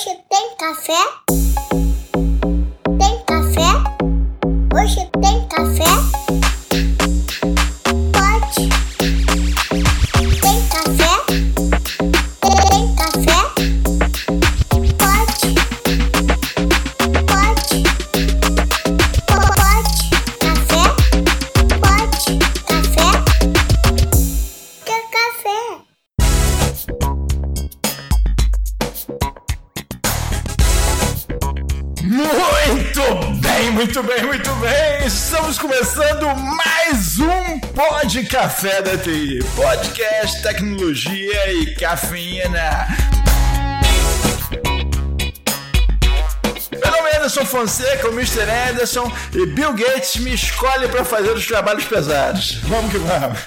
Hoje tem café? Café da TI. Podcast, tecnologia e cafeína. Meu nome é Anderson Fonseca, o Mr. Anderson, e Bill Gates me escolhe para fazer os trabalhos pesados. Vamos que vamos.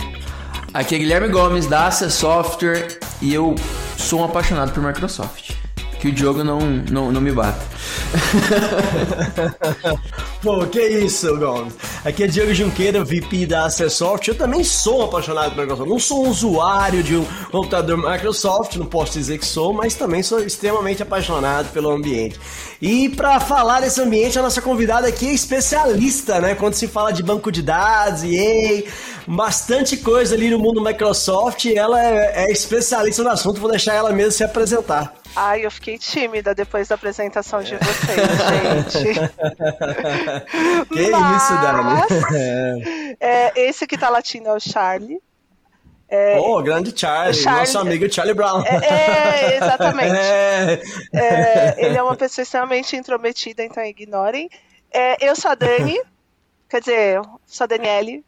Aqui é Guilherme Gomes da Access Software e eu sou um apaixonado por Microsoft. Que o Diogo não, não, não me bata. Pô, que isso, Gomes. Aqui é Diego Junqueira, VP da Acessoft. Eu também sou apaixonado por Microsoft. Não sou um usuário de um computador Microsoft, não posso dizer que sou, mas também sou extremamente apaixonado pelo ambiente. E para falar desse ambiente, a nossa convidada aqui é especialista, né? Quando se fala de banco de dados, EA, bastante coisa ali no mundo Microsoft. Ela é, é especialista no assunto, vou deixar ela mesmo se apresentar. Ai, eu fiquei tímida depois da apresentação de vocês, gente. que Mas, isso, Dani? É, esse que tá latindo é o Charlie. É, oh, grande Charlie, Charlie- nosso amigo Charlie Brown. É, é, exatamente. É. É, ele é uma pessoa extremamente intrometida, então ignorem. É, eu sou a Dani, quer dizer, sou a Daniele,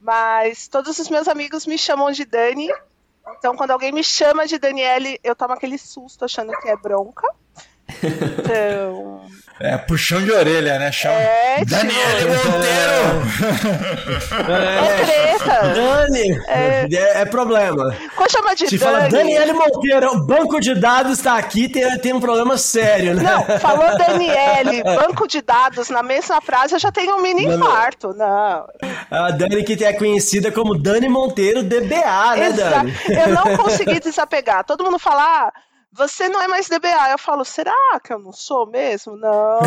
mas todos os meus amigos me chamam de Dani. Então, quando alguém me chama de Daniele, eu tomo aquele susto achando que é bronca. Então, É, puxão de orelha, né? Chama. É, tipo- Daniele Monteiro! é treta. Dani, é, é problema. Quando chama de Se Dani. fala Daniele Monteiro, o banco de dados está aqui, tem, tem um problema sério, né? Não, falou Daniele, banco de dados na mesma frase, eu já tenho um mini infarto. Não. A Dani que é conhecida como Dani Monteiro DBA, né, Exa- Dani? Eu não consegui desapegar. Todo mundo fala, ah, você não é mais DBA. Eu falo, será que eu não sou mesmo? Não.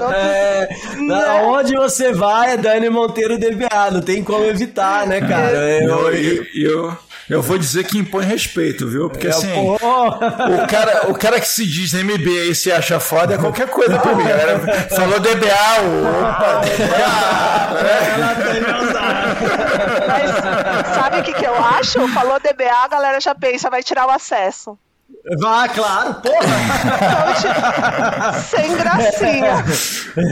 Não- É, Né? Aonde você vai é Dani Monteiro DBA, não tem como evitar, né, cara? Eu, Eu, eu, eu, eu vou dizer que impõe respeito, viu? Porque assim, pô, o cara, o cara que se diz MBA e se acha foda é qualquer coisa pra mim. Galera falou DBA, o- opa, DBA. Mas sabe o que, que eu acho? Falou DBA, a galera já pensa, vai tirar o acesso. Vá, claro, porra! Sem gracinha.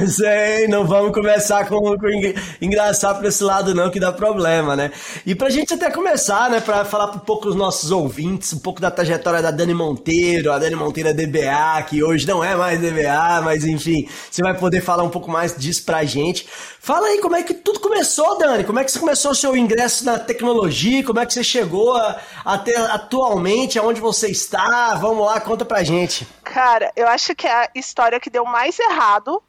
Sei, não vamos começar com, com engra- engraçar pra esse lado não, que dá problema, né? E pra gente até começar, né, pra falar um pouco os nossos ouvintes, um pouco da trajetória da Dani Monteiro, a Dani Monteiro é DBA, que hoje não é mais DBA, mas enfim, você vai poder falar um pouco mais disso pra gente. Fala aí como é que tudo começou, Dani, como é que você começou o seu ingresso na tecnologia, como é que você chegou até atualmente, aonde você está, vamos lá, conta pra gente. Cara, eu acho que é a história que deu mais errado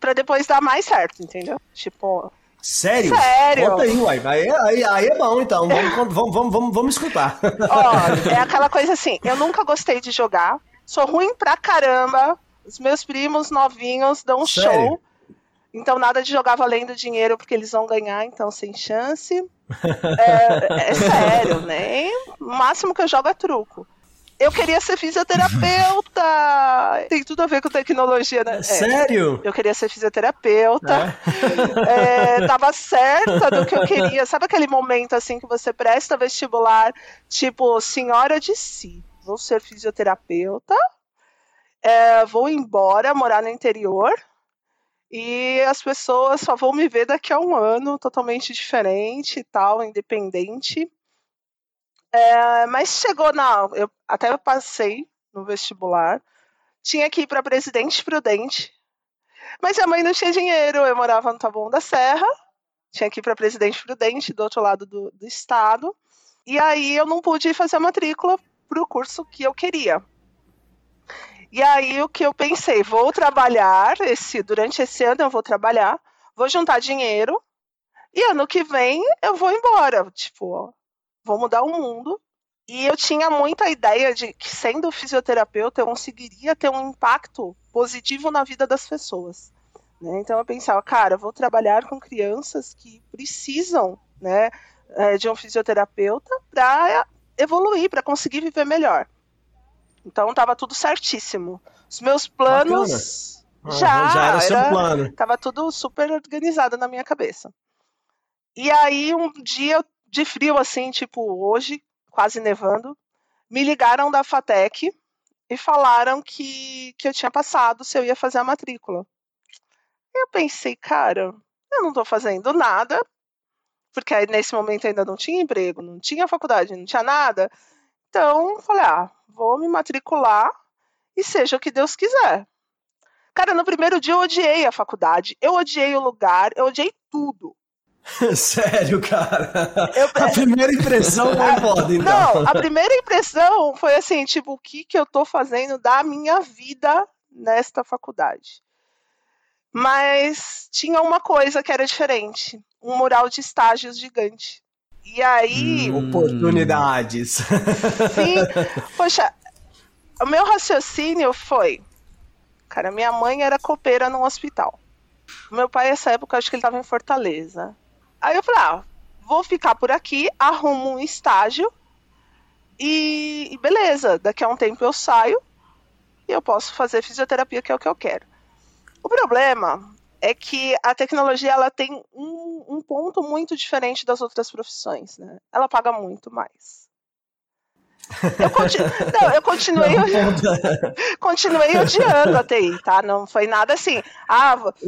pra depois dar mais certo, entendeu? Tipo, Sério? Sério? Conta aí, uai. Aí, aí, aí é bom, então. Vamos, vamos, vamos, vamos, vamos escutar. ó, é aquela coisa assim, eu nunca gostei de jogar, sou ruim pra caramba, os meus primos novinhos dão um Sério? show. Então nada de jogar valendo dinheiro porque eles vão ganhar, então sem chance. É, é sério, né? O máximo que eu jogo é truco. Eu queria ser fisioterapeuta. Tem tudo a ver com tecnologia, né? É. Sério? Eu queria ser fisioterapeuta. É, tava certa do que eu queria. Sabe aquele momento assim que você presta vestibular, tipo, senhora de si, vou ser fisioterapeuta, é, vou embora morar no interior e as pessoas só vão me ver daqui a um ano, totalmente diferente e tal, independente. É, mas chegou na. Eu, até passei no vestibular. Tinha que ir para Presidente Prudente. Mas a mãe não tinha dinheiro. Eu morava no Taboão da Serra. Tinha que ir para Presidente Prudente, do outro lado do, do estado. E aí eu não pude fazer a matrícula para o curso que eu queria. E aí o que eu pensei, vou trabalhar esse durante esse ano eu vou trabalhar, vou juntar dinheiro e ano que vem eu vou embora, tipo, ó, vou mudar o mundo E eu tinha muita ideia de que, sendo fisioterapeuta, eu conseguiria ter um impacto positivo na vida das pessoas. Né? Então eu pensava, cara, vou trabalhar com crianças que precisam né, eh, de um fisioterapeuta para evoluir, para conseguir viver melhor. Então estava tudo certíssimo. Os meus planos Ah, já, já era seu era- plano. Tava tudo super organizado na minha cabeça. E aí, um dia de frio, assim, tipo hoje, quase nevando, me ligaram da FATEC e falaram que, que eu tinha passado, se eu ia fazer a matrícula. Eu pensei, cara, eu não tô fazendo nada, porque aí nesse momento ainda não tinha emprego, não tinha faculdade, não tinha nada. Então, falei, ah, vou me matricular e seja o que Deus quiser. Cara, no primeiro dia eu odiei a faculdade, eu odiei o lugar, eu odiei tudo. Sério, cara. Eu- A primeira impressão é foda, então. Não, a primeira impressão foi assim, tipo, o que que eu tô fazendo da minha vida nesta faculdade? Mas tinha uma coisa que era diferente, um mural de estágios gigante. E aí, Hum. Oportunidades. Sim. Poxa, o meu raciocínio foi. Cara, minha mãe era copeira num hospital. Meu pai, nessa época, acho que ele estava em Fortaleza. Aí eu falei, ah, vou ficar por aqui, arrumo um estágio e, e beleza, daqui a um tempo eu saio e eu posso fazer fisioterapia, que é o que eu quero. O problema é que a tecnologia ela tem um, um ponto muito diferente das outras profissões, né? Ela paga muito mais. Eu, conti- não, eu continuei, continuei odiando a TI, tá? Não foi nada assim. Ah, vou-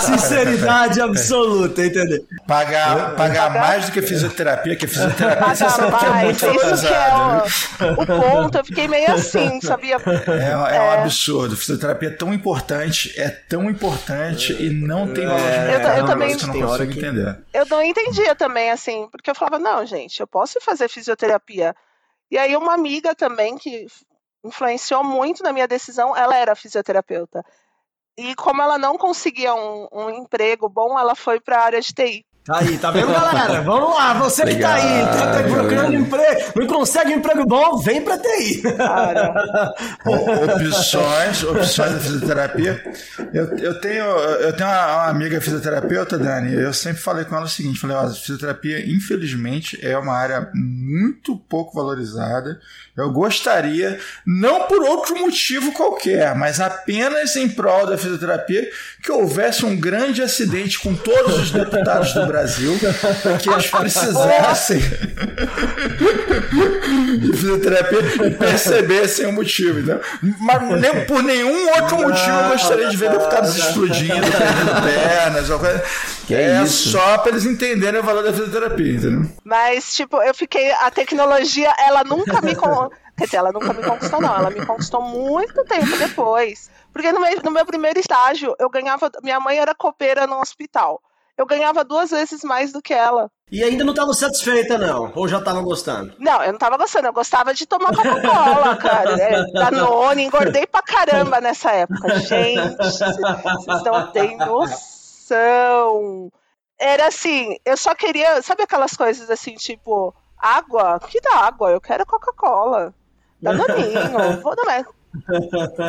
Sinceridade absoluta, entendeu? Pagar, pagar mais do que fisioterapia, que fisioterapia você sabe que é pagar muito mais, isso que é o, o ponto. Eu fiquei meio assim, sabia? É, é um absurdo. Fisioterapia é tão importante, é tão importante e não tem valor de Eu- eu. É um também- não hora consigo que- entender. eu não entendia também, assim, porque eu falava, não, gente, eu posso fazer fisioterapia. E aí uma amiga também que influenciou muito na minha decisão, ela era fisioterapeuta. E como ela não conseguia um, um emprego bom, ela foi para a área de TI. Tá aí, tá vendo, galera? Vamos lá, você que tá aí, tá, tá procurando emprego, não consegue um emprego bom, vem pra TI. Cara, opções, opções da fisioterapia. Eu, eu tenho, eu tenho uma, uma amiga fisioterapeuta, Dani. Eu sempre falei com ela o seguinte: falei, ó, a fisioterapia, infelizmente, é uma área muito pouco valorizada. Eu gostaria, não por outro motivo qualquer, mas apenas em prol da fisioterapia, que houvesse um grande acidente com todos os deputados do Brasil, que eles precisassem de fisioterapia e percebessem o motivo, entendeu? Mas nem, por nenhum outro motivo eu gostaria de ver deputados explodindo, perdendo pernas, ou coisa. Que é isso? só para eles entenderem o valor da fisioterapia, entendeu? mas, tipo, eu fiquei. A tecnologia, ela nunca me. Con... Quer dizer, ela nunca me conquistou, não. Ela me conquistou muito tempo depois. Porque no meu, no meu primeiro estágio, eu ganhava. Minha mãe era copeira num hospital. Eu ganhava duas vezes mais do que ela. E ainda não tava satisfeita, não, ou já tava gostando? Não, eu não tava gostando, eu gostava de tomar Coca-Cola, cara. É, Danone, engordei pra caramba nessa época. Gente, vocês não têm noção. Era assim, eu só queria. Sabe aquelas coisas assim, tipo, água? Que dá água? Eu quero Coca-Cola. Danoninho, vou dar.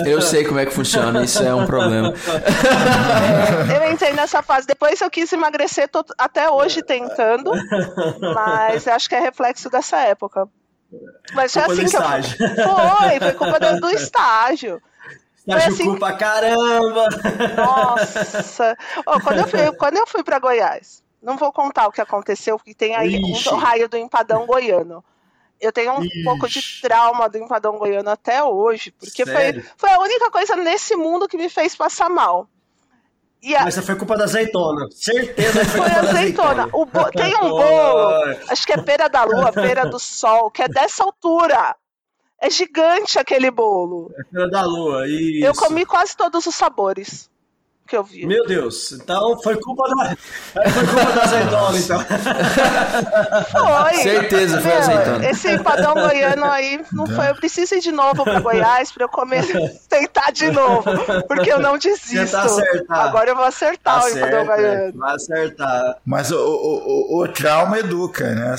Eu sei como é que funciona, isso é um problema. Eu entrei nessa fase. Depois eu quis emagrecer, tô até hoje tentando, mas acho que é reflexo dessa época. Mas foi Culpa do assim que eu. estágio. Foi, foi culpa do, do estágio. Tá Foi assim- pra caramba. Nossa! Ó, quando, eu fui, quando eu fui pra Goiás, não vou contar o que aconteceu, porque tem aí Ixi. um raio do empadão goiano. Eu tenho um Ixi. pouco de trauma do empadão goiano até hoje, porque foi, Sério? foi a única coisa nesse mundo que me fez passar mal. E a, Mas foi culpa da azeitona. Certeza que foi, foi culpa da azeitona. O bo- Tem um bolo, acho que é pera da lua, pera do sol, que é dessa altura. É gigante aquele bolo. Filha da lua, isso. Eu comi quase todos os sabores. Que eu vi. Meu Deus, então foi culpa da. Foi culpa da azeitona, então. Foi. Certeza foi Meu, azeitona. Esse empadão goiano aí não foi. Eu preciso ir de novo para Goiás para eu comer, tentar de novo, porque eu não desisto. Acertar. Agora eu vou acertar Tá o empadão goiano. vai acertar. Mas o, o, o, o trauma educa, né?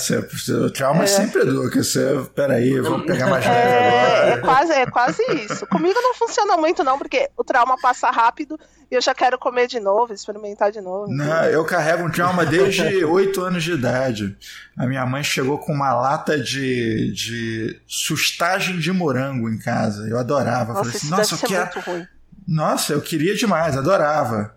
O trauma sempre educa. Você, peraí, vou pegar mais leve É, é quase, é quase isso. Comigo não funciona muito, não, porque o trauma passa rápido e eu já quero comer de novo, experimentar de novo. Não, eu carrego um trauma desde 8 anos de idade. A minha mãe chegou com uma lata de, de sustagem de morango em casa. Eu adorava. Nossa, Falei assim, nossa, eu quero. Nossa, eu queria demais, adorava.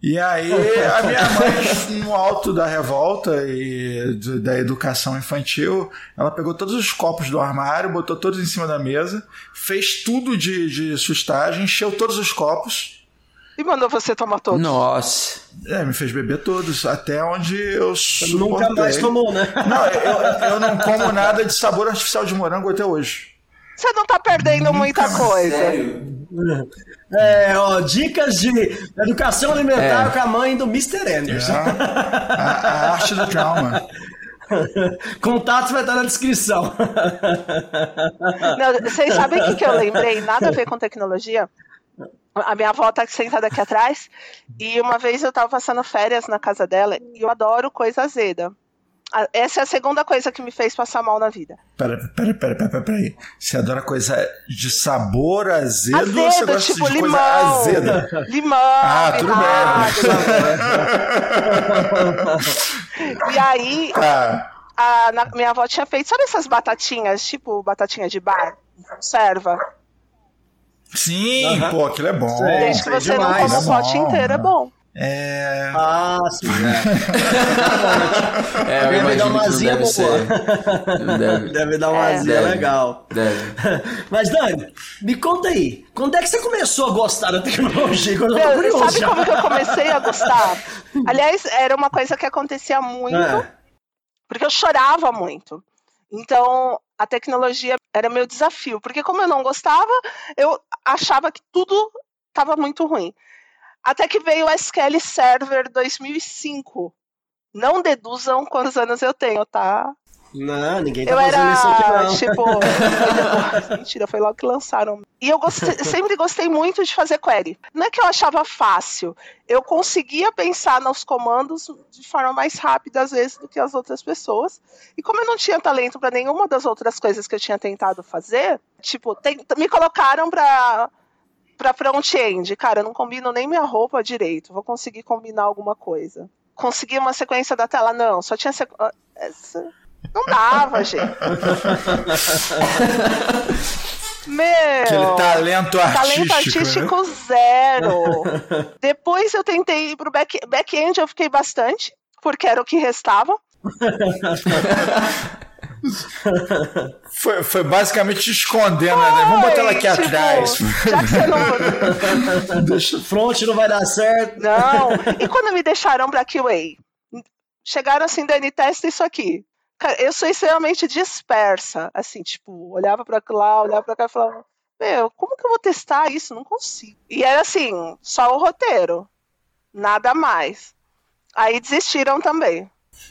E aí, a minha mãe, no alto da revolta e da educação infantil, ela pegou todos os copos do armário, botou todos em cima da mesa, fez tudo de, de sustagem, encheu todos os copos, E mandou você tomar todos. Nossa. é, me fez beber todos, até onde eu suportei. Nunca mais tomou, né? Não, eu, eu não como nada de sabor artificial de morango até hoje. Você não tá perdendo muita coisa. É, ó, dicas de educação alimentar É. com a mãe do Mr. Anderson. A, a arte do trauma. Contatos vai estar na descrição. Não, vocês sabem o que, que eu lembrei? Nada a ver com tecnologia. A minha avó tá sentada aqui atrás e uma vez eu tava passando férias na casa dela e eu adoro coisa azeda. A- Essa é a segunda coisa que me fez passar mal na vida. Pera, pera, pera, pera, pera, aí. Você adora coisa de sabor azedo, ou você Azedo, gosta tipo de limão. coisa azeda? Limão. Ah, tudo vinagre. E aí, Tá. a, na- minha avó tinha feito, sabe essas batatinhas, tipo batatinha de bar? Conserva. Sim, pô, aquilo é bom. Sei. Desde que você demais, não coma é o pote bom, inteiro, é né? bom. É. Ah, sim. É, eu Deve dar imagino uma que não azia deve boa. ser. Deve. Deve dar uma É. azia Deve. legal. Deve. Mas, Dani, me conta aí. Quando é que você começou a gostar da tecnologia? Quando eu tô Meu, curioso sabe já. como que eu comecei a gostar? Aliás, era uma coisa que acontecia muito, É. porque eu chorava muito. Então, a tecnologia era meu desafio, porque como eu não gostava, eu achava que tudo estava muito ruim. Até que veio o SQL Server 2005. Não deduzam quantos anos eu tenho, tá? Não, ninguém tá Eu fazendo isso aqui, era, não. tipo. foi Mentira, foi logo que lançaram. E eu gostei- sempre gostei muito de fazer query. Não é que eu achava fácil, eu conseguia pensar nos comandos de forma mais rápida, às vezes, do que as outras pessoas. E como eu não tinha talento para nenhuma das outras coisas que eu tinha tentado fazer, tipo, tem- me colocaram pra. Pra front-end, cara, eu não combino nem minha roupa direito. Vou conseguir combinar alguma coisa. Consegui uma sequência da tela? Não, só tinha sequ... essa... Não dava, gente. Meu. Aquele talento artístico. Talento né? artístico zero. Depois eu tentei ir pro back- back-end, eu fiquei bastante, porque era o que restava. Foi, foi basicamente te escondendo, né? Vamos botar ela aqui Tipo, atrás. Já que você não. Deixa. Front não vai dar certo. Não. E quando me deixaram pra QA? Chegaram assim, Dani, testa isso aqui. Cara, eu sou extremamente dispersa. Assim, tipo, olhava pra lá, olhava pra cá e falava: Meu, como que eu vou testar isso? Não consigo. E era assim, só o roteiro. Nada mais. Aí desistiram também.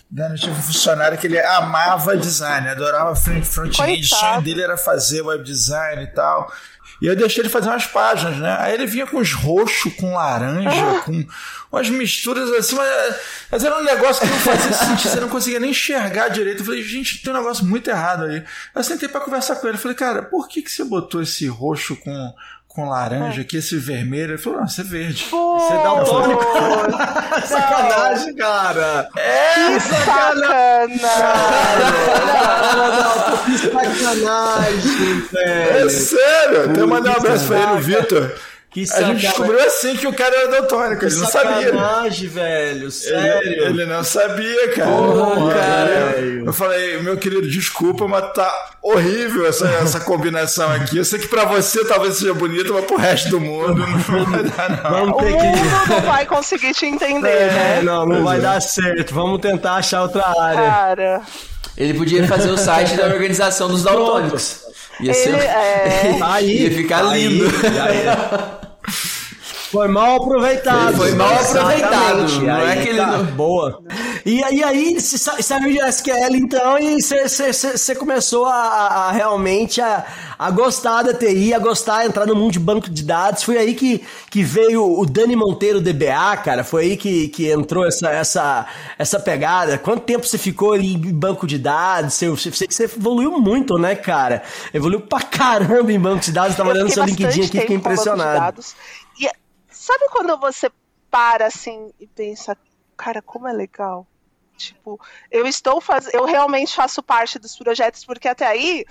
Dani tinha um funcionário que ele amava design, adorava front- front-end, o sonho dele era fazer web design e tal. E eu deixei ele fazer umas páginas, né? Aí ele vinha com os roxos, com laranja, com umas misturas assim, mas, mas era um negócio que não fazia sentido, você não conseguia nem enxergar direito. Eu falei, gente, tem um negócio muito errado aí. Eu sentei pra conversar com ele, eu falei, cara, por que, que você botou esse roxo com, com laranja aqui, esse vermelho? Ele falou, não, isso é verde. Você dá o tônico. Pô, Sacanagem, cara. Que sacanagem! Que sacanagem, É velho. sério, até mandar um que abraço pra ele, o sacanagem. Vitor. Que A gente descobriu assim que o cara era daltônico, ele não sabia. Sacanagem, velho. Ele, Sério. ele não sabia, cara. Porra, cara. Eu, eu falei, meu querido, desculpa, mas tá horrível essa, essa combinação aqui. Eu sei que pra você talvez seja bonito, mas pro resto do mundo não vai dar, não. Vamos O ter que. mundo não vai conseguir te entender, É, né? não, não vai dar certo. Vamos tentar achar outra área. Cara, Ele podia fazer o site da organização dos daltônicos. Ia ser. ele é. Tá aí. Ia ficar tá aí, lindo. é. Foi mal aproveitado. Foi mal aproveitado, não é Aí que ele tá, Boa. E, e aí, você sa- saiu de SQL então e você começou a, a- a realmente a, a gostar da TI, a gostar, a entrar no mundo de banco de dados. Foi aí que, que veio o Dani Monteiro DBA, cara. Foi aí que, que entrou essa, essa, essa pegada. Quanto tempo você ficou ali em banco de dados? Você, você, você evoluiu muito, né, cara? Evoluiu pra caramba em banco de dados. Tava Eu olhando seu LinkedIn aqui, fiquei impressionado. Sabe quando você para assim e pensa, cara, como é legal? Tipo, eu estou fazendo, eu realmente faço parte dos projetos porque até aí,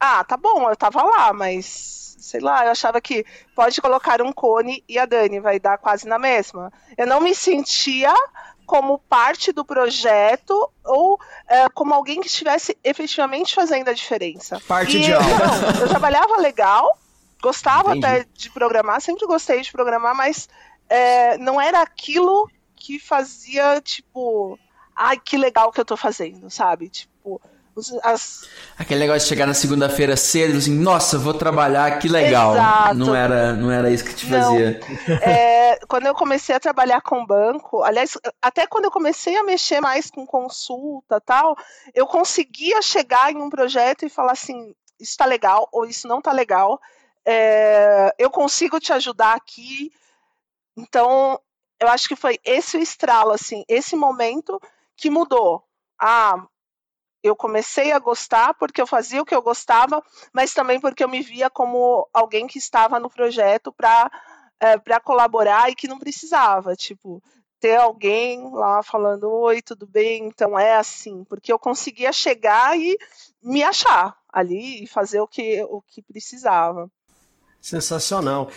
ah, tá bom, eu tava lá, mas sei lá, eu achava que pode colocar um cone e a Dani vai dar quase na mesma. Eu não me sentia como parte do projeto ou é, como alguém que estivesse efetivamente fazendo a diferença. Parte e, de algo. não, eu trabalhava legal, gostava Entendi. até de programar, sempre gostei de programar, mas é, não era aquilo que fazia, tipo, ai, que legal que eu tô fazendo, sabe? Tipo, as, Aquele negócio de chegar na segunda-feira cedo e assim, nossa, vou trabalhar, que legal. Exato. Não era, não era isso que te Não. fazia. é, quando eu comecei a trabalhar com banco, aliás, até quando eu comecei a mexer mais com consulta tal, eu conseguia chegar em um projeto e falar assim, isso tá legal ou isso não tá legal, é, eu consigo te ajudar aqui. Então, eu acho que foi esse o estralo, assim, esse momento que mudou. Ah, eu comecei a gostar porque eu fazia o que eu gostava, mas também porque eu me via como alguém que estava no projeto para para colaborar e que não precisava, tipo, ter alguém lá falando, oi, tudo bem? Então é assim, porque eu conseguia chegar e me achar ali e fazer o que, o que precisava. Sensacional.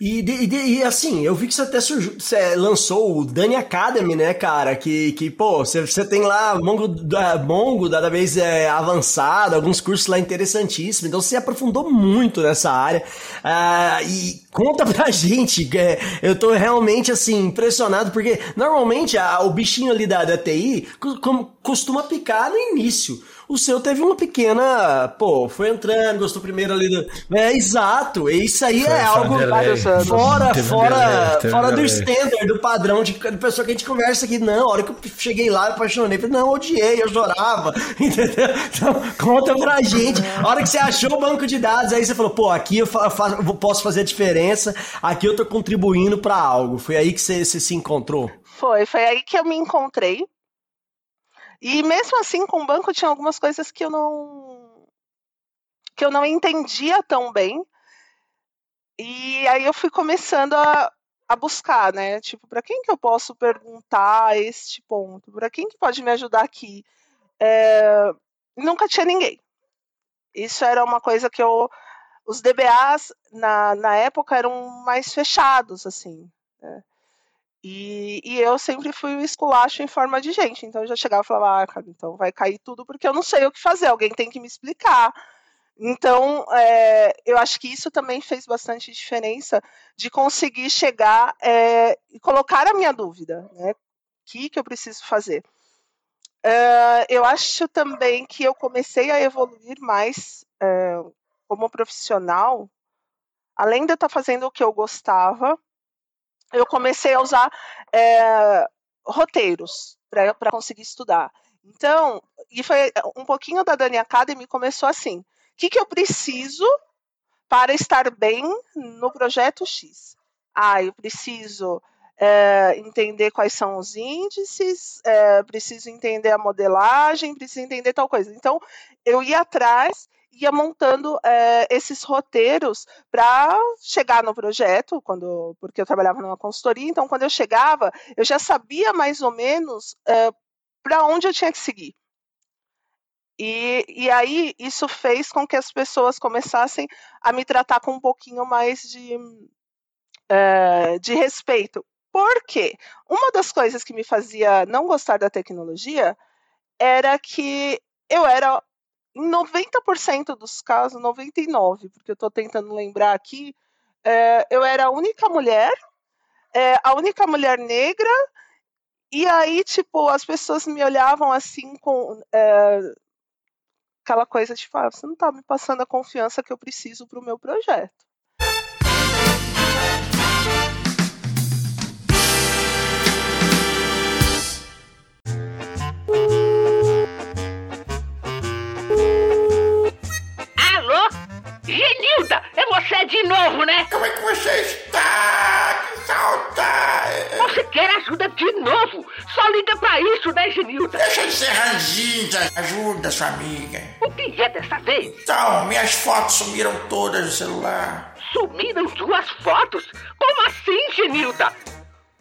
E, de- de- e, assim, eu vi que você até surgiu, você lançou o Dani Academy, né, cara? Que, que pô, você, você tem lá Mongo, da- Mongo da vez é, avançado, alguns cursos lá interessantíssimos. Então você aprofundou muito nessa área. Ah, e conta pra gente, é, eu tô realmente assim, impressionado, porque normalmente a- o bichinho ali da, da TI costuma picar no início. O seu teve uma pequena, pô, foi entrando, gostou primeiro ali do. É, exato. E isso aí Foi- é um algo delay. fora, Teve um fora, delay, um fora do standard, do padrão de, de pessoa que a gente conversa aqui. Não, a hora que eu cheguei lá, eu apaixonei, falei, não, odiei, eu chorava. Entendeu? Então, conta pra gente. A hora que você achou o banco de dados, aí você falou, pô, aqui eu fa- fa- eu posso fazer a diferença, aqui eu tô contribuindo pra algo. Foi aí que você, você se encontrou. Foi, foi aí que eu me encontrei. E mesmo assim, com o banco tinha algumas coisas que eu não que eu não entendia tão bem. E aí eu fui começando a, a buscar, né? Tipo, para quem que eu posso perguntar este ponto? Para quem que pode me ajudar aqui? É, nunca tinha ninguém. Isso era uma coisa que eu os DBAs na, na época eram mais fechados, assim. né? E, e eu sempre fui o esculacho em forma de gente. Então eu já chegava e falava, ah, cara, então vai cair tudo porque eu não sei o que fazer, alguém tem que me explicar. Então, é, eu acho que isso também fez bastante diferença de conseguir chegar é, e colocar a minha dúvida, né? O que, que eu preciso fazer? É, eu acho também que eu comecei a evoluir mais é, como profissional, além de eu estar fazendo o que eu gostava, eu comecei a usar é, roteiros para conseguir estudar. Então, e foi um pouquinho da Dani Academy começou assim: o que, que eu preciso para estar bem no projeto X? Ah, eu preciso é, entender quais são os índices, é, preciso entender a modelagem, preciso entender tal coisa. Então, eu ia atrás ia montando é, esses roteiros para chegar no projeto, quando, porque eu trabalhava numa consultoria, então quando eu chegava, eu já sabia mais ou menos é, para onde eu tinha que seguir. E, e aí isso fez com que as pessoas começassem a me tratar com um pouquinho mais de, é, de respeito. Por quê? Uma das coisas que me fazia não gostar da tecnologia era que eu era em 90% dos casos, 99%, porque eu estou tentando lembrar aqui, é, eu era a única mulher, é, a única mulher negra, e aí, tipo, as pessoas me olhavam assim com é, aquela coisa tipo, ah, você não está me passando a confiança que eu preciso para o meu projeto. Genilda, é você de novo, né? Como é que você está? Que saudade! Você quer ajuda de novo? Só liga pra isso, né, Genilda? Deixa de ser ranzinza. Ajuda sua amiga. O que é dessa vez? Então, minhas fotos sumiram todas do celular. Sumiram duas fotos? Como assim, Genilda?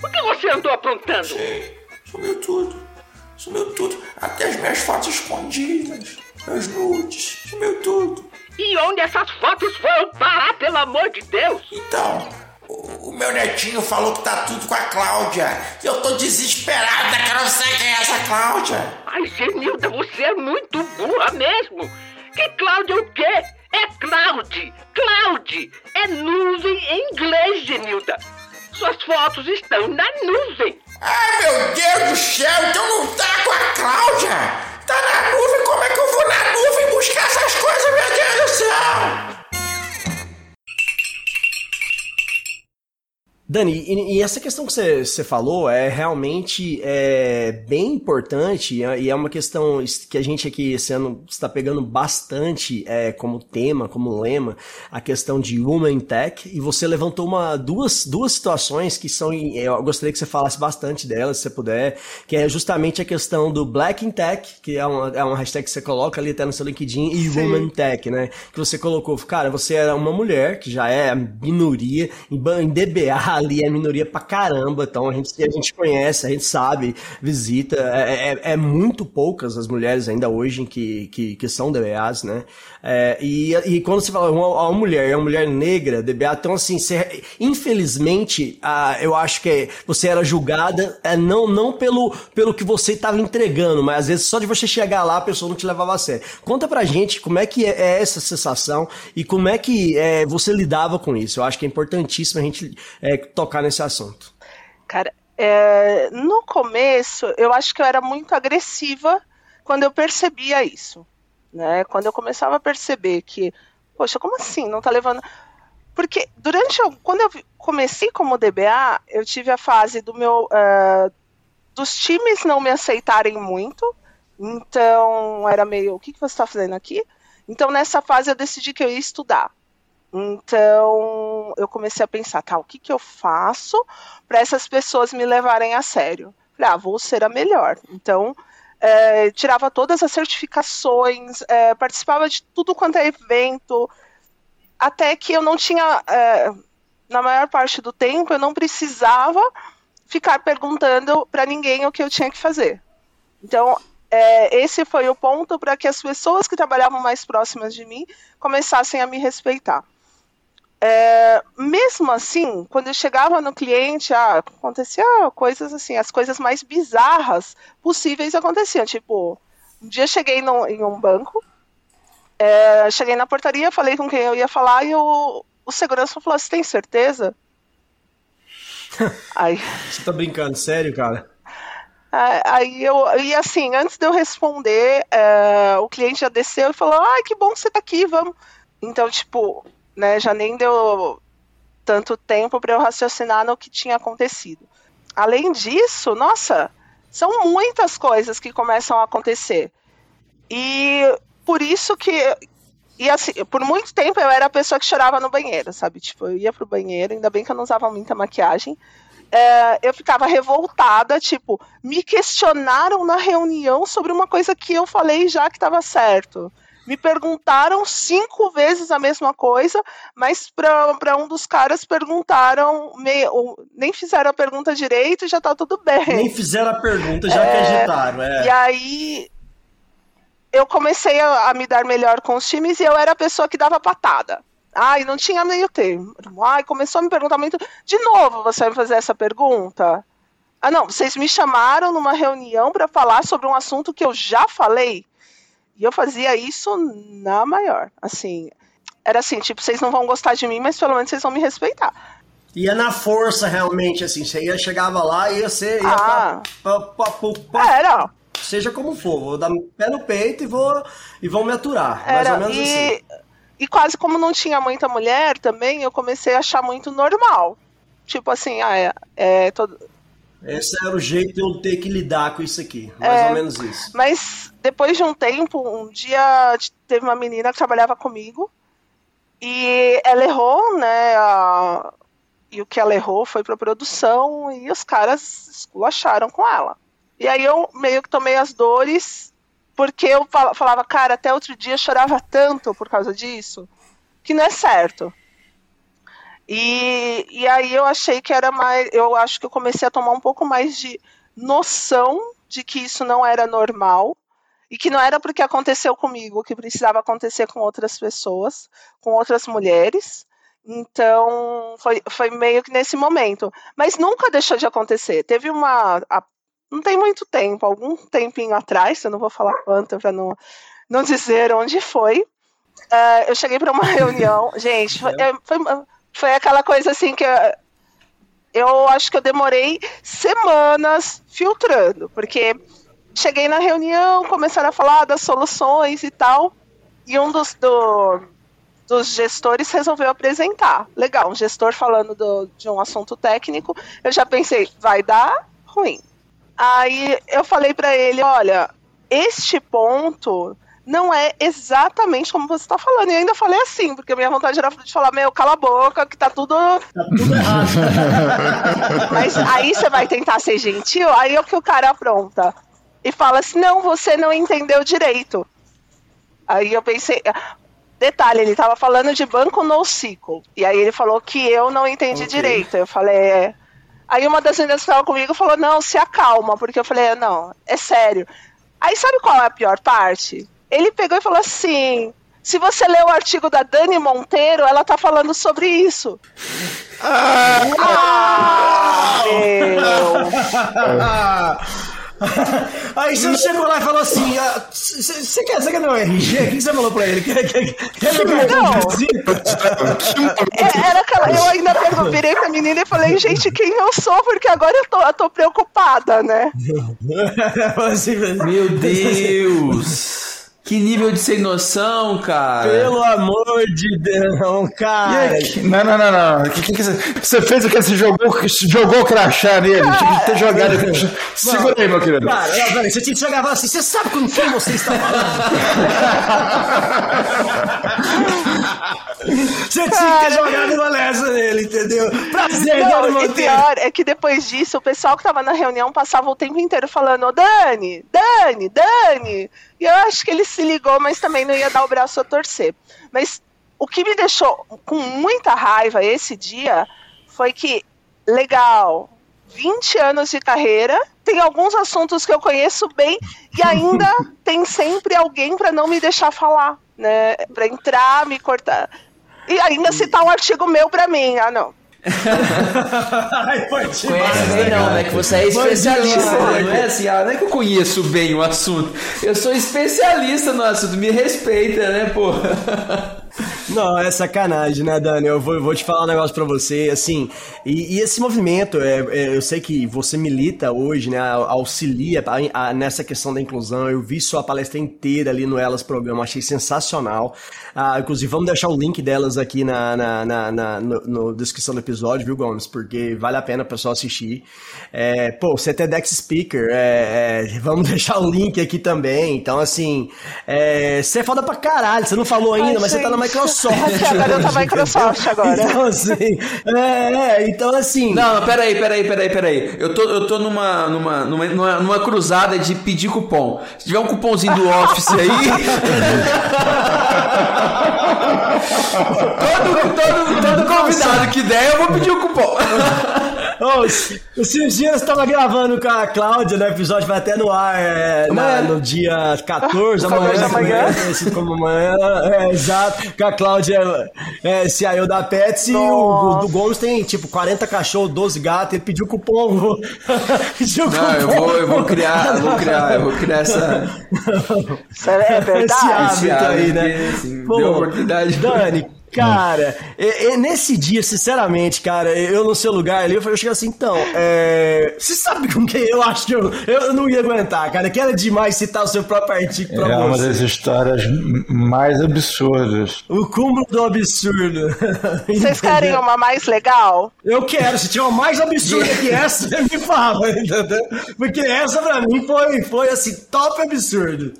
O que você andou aprontando? Sei, sumiu tudo. Sumiu tudo. Até as minhas fotos escondidas. Meus nudes. Sumiu tudo. E onde essas fotos foram parar, pelo amor de Deus? Então, o, meu netinho falou que tá tudo com a Cláudia. E eu tô desesperada, que eu não sei quem é essa Cláudia. Ai, Genilda, você é muito burra mesmo. Que Cláudia o quê? É Cloud. Cloud. É nuvem em inglês, Genilda. Suas fotos estão na nuvem. Ai, meu Deus do céu, então não tá com a Cláudia? Tá na nuvem, como é que buscar essas coisas, meu Deus do céu? Dani, e, e essa questão que você, falou é realmente é, bem importante e é- é uma questão que a gente aqui esse ano está pegando bastante é, como tema, como lema, a questão de Woman Tech. E você levantou uma, duas, duas situações que são. Eu gostaria que você falasse bastante delas, se você puder, que é justamente a questão do Black in Tech, que é uma, é uma hashtag que você coloca ali até no seu LinkedIn, e Woman Tech, né? Que você colocou, cara, você era uma mulher, que já é a minoria, em DBA ali é minoria pra caramba, então a gente, a gente conhece, a gente sabe, visita, é, é- é muito poucas as mulheres ainda hoje que, que, que são DBAs, né? É, e, e quando você fala uma, uma mulher, é uma mulher negra, DBA, então assim, você- infelizmente, ah, eu acho que você era julgada é, não, não pelo, pelo que você estava entregando, mas às vezes só de você chegar lá a pessoa não te levava a sério. Conta pra gente como é que é, é essa sensação e como é que é, você lidava com isso. Eu acho que é importantíssimo a gente é, tocar nesse assunto. Cara, é, no começo, eu acho que eu era muito agressiva quando eu percebia isso. Né? Quando eu começava a perceber que, poxa, como assim? Não tá levando. Porque durante. Quando eu comecei como DBA, eu tive a fase do meu. eh, dos times não me aceitarem muito. Então, era meio. O que, que você está fazendo aqui? Então, nessa fase, eu decidi que eu ia estudar. Então, eu comecei a pensar, tá, o que, que eu faço para essas pessoas me levarem a sério? Falei, ah, vou ser a melhor. Então, é, tirava todas as certificações, é, participava de tudo quanto é evento, até que eu não tinha, é, na maior parte do tempo, eu não precisava ficar perguntando para ninguém o que eu tinha que fazer. Então, é, esse foi o ponto para que as pessoas que trabalhavam mais próximas de mim começassem a me respeitar. É, mesmo assim, quando eu chegava no cliente, ah, acontecia coisas assim, as coisas mais bizarras possíveis aconteciam. Tipo, um dia cheguei no- em um banco, é, cheguei na portaria, falei com quem eu ia falar e o, o segurança falou: Você tem certeza? Aí, Você tá brincando, sério, cara? Aí eu, e assim, antes de eu responder, é, o cliente já desceu e falou: Ai, que bom que você tá aqui, vamos. Então, tipo, né, já nem deu tanto tempo para eu raciocinar no que tinha acontecido. Além disso, nossa, são muitas coisas que começam a acontecer. E por isso que. E assim, por muito tempo eu era a pessoa que chorava no banheiro, sabe? Tipo, eu ia pro banheiro, ainda bem que eu não usava muita maquiagem. É, eu ficava revoltada, tipo, me questionaram na reunião sobre uma coisa que eu falei já que estava certo. Me perguntaram cinco vezes a mesma coisa, mas para um dos caras perguntaram, meio, nem fizeram a pergunta direito e já tá tudo bem. Nem fizeram a pergunta, já que agitaram. É. E aí eu comecei a, a me dar melhor com os times e eu era a pessoa que dava patada. Ai, não tinha meio termo. Ai, começou a me perguntar muito. De novo, você vai me fazer essa pergunta? Ah, não, vocês me chamaram numa reunião para falar sobre um assunto que eu já falei. E eu fazia isso na maior. Assim, era assim, tipo, vocês não vão gostar de mim, mas pelo menos vocês vão me respeitar. Ia na força, realmente, assim. Você ia, chegava lá e ia ser. Ia Ah. pra, pra, pra, pra- É, não. Seja como for, vou dar pé no peito e vou e vão me aturar. mais Era, ou menos e, assim. e quase como não tinha muita mulher também, eu comecei a achar muito normal. Tipo assim, ah, é, é todo... Esse era o jeito de eu ter que lidar com isso aqui. Mais É. ou menos isso. Mas depois de um tempo, um dia teve uma menina que trabalhava comigo ela errou, né? a- E o que ela errou foi pra produção e os caras esculacharam com ela. E aí eu meio que tomei as dores, porque eu fal- falava, cara, até outro dia eu chorava tanto por causa disso, que não é certo. E, e aí eu achei que era mais. Eu acho que eu comecei a tomar um pouco mais de noção de que isso não era normal. E que não era porque aconteceu comigo, que precisava acontecer com outras pessoas, com outras mulheres. Então, foi, foi meio que nesse momento. Mas nunca deixou de acontecer. Teve uma. a- não tem muito tempo, algum tempinho atrás, eu não vou falar quanto para não, não dizer onde foi. ah, eu cheguei para uma reunião. Gente, foi, é, foi, foi aquela coisa assim que. eu- eu acho que eu demorei semanas filtrando, porque cheguei na reunião, começaram a falar das soluções e tal, e um dos, do- dos gestores resolveu apresentar. Legal, um gestor falando do- de um assunto técnico, eu já pensei, vai dar ruim. Aí eu falei para ele, olha, este ponto não é exatamente como você está falando. E eu ainda falei assim, porque a minha vontade era de falar, meu, cala a boca, que tá tudo Tudo errado. mas aí você vai tentar ser gentil, aí é o que o cara apronta. E fala assim: não, você não entendeu direito. Aí eu pensei. Detalhe, ele tava falando de banco NoSQL. E aí ele falou que eu não entendi direito. Eu falei, é. Aí uma das meninas que estava comigo falou, não, se acalma, porque eu falei, não, é sério. Aí sabe qual é a pior parte? Ele pegou e falou assim: se você ler o artigo da Dani Monteiro, ela tá falando sobre isso. Ah, meu. Aí você chegou lá e falou assim: Você quer, você quer meu RG? O que você falou pra ele? Quer, quer, quer meu Não. É, Era aquela, eu ainda virei pra menina e falei, gente, quem eu sou? Porque agora eu tô, eu tô preocupada, né? Assim, Meu Deus! Que nível de sem noção, cara. Pelo amor de Deus, cara. Não, não, não, não. O que, que, que você, fez o que? Você jogou, jogou o crachá nele? Tinha que ter jogado. Segura aí, meu querido. Cara, não, peraí, você tinha que falar assim: Você sabe com quem você está falando? Você tinha que ter jogado uma lesa nele, entendeu? Prazer, Não, e Monteiro. pior é que depois disso, o pessoal que tava na reunião passava o tempo inteiro falando, ô Dani, Dani, Dani. E eu acho que ele se ligou, mas também não ia dar o braço a torcer. Mas o que me deixou com muita raiva esse dia foi que, legal, 20 anos de carreira, tem alguns assuntos que eu conheço bem e ainda tem sempre alguém para não me deixar falar, né? Para entrar, me cortar. E ainda citar um artigo meu para mim. Ah, não. Ai, foi Conhece bem não, né? Que você é especialista, né? Não é assim, ah, não é que eu conheço bem o assunto. Eu sou especialista no assunto, me respeita, né, pô? Não, é sacanagem, né, Dani? Eu vou, eu vou te falar um negócio pra você, assim, e, e esse movimento, é, é, eu sei que você milita hoje, né, auxilia a- a- nessa questão da inclusão, eu vi sua palestra inteira ali no Elas Programa, achei sensacional, ah, inclusive vamos deixar o link delas aqui na, na, na, na no, no descrição do episódio, viu, Gomes, porque vale a pena o pessoal assistir. É, pô, você é TEDx Speaker, é, é, vamos deixar o link aqui também, então, assim, é, você é foda pra caralho, você não falou ainda, Ai, mas você tá na gente. Microsoft. Microsoft agora. Então, assim, é, é, então assim. Não, não, peraí, peraí, peraí, peraí. Eu tô, eu tô numa, numa, numa, numa, cruzada de pedir cupom. Se tiver um cupomzinho do Office aí. todo, todo, todo convidado que der, eu vou pedir o cupom. Ô, esses dias eu tava gravando com a Cláudia, né? O episódio vai até no ar é, na- no dia 14, amanhã, Começa amanhã. conhecido como amanhã. É, exato. Com a Cláudia, é, CIO da Pets, e o, o do Gomes tem tipo 40 cachorros, 12 gatos, ele pediu cupom. pediu Não, eu cupom. vou, eu vou criar, eu vou criar, eu vou criar essa. Isso é Esse verdade. hábito aí, né? assim, Pô, deu oportunidade. Dani, cara, e- e nesse dia, sinceramente, cara, eu no seu lugar ali, eu eu cheguei assim, então, é, você sabe com quem eu acho que eu, eu não ia aguentar, cara, que era demais citar o seu próprio artigo pra É uma você. das histórias mais absurdas. O cúmulo do absurdo. Vocês querem uma mais legal? Eu quero, se tiver uma mais absurda que essa, você me fala, entendeu? Porque essa pra mim foi, foi assim, top absurdo.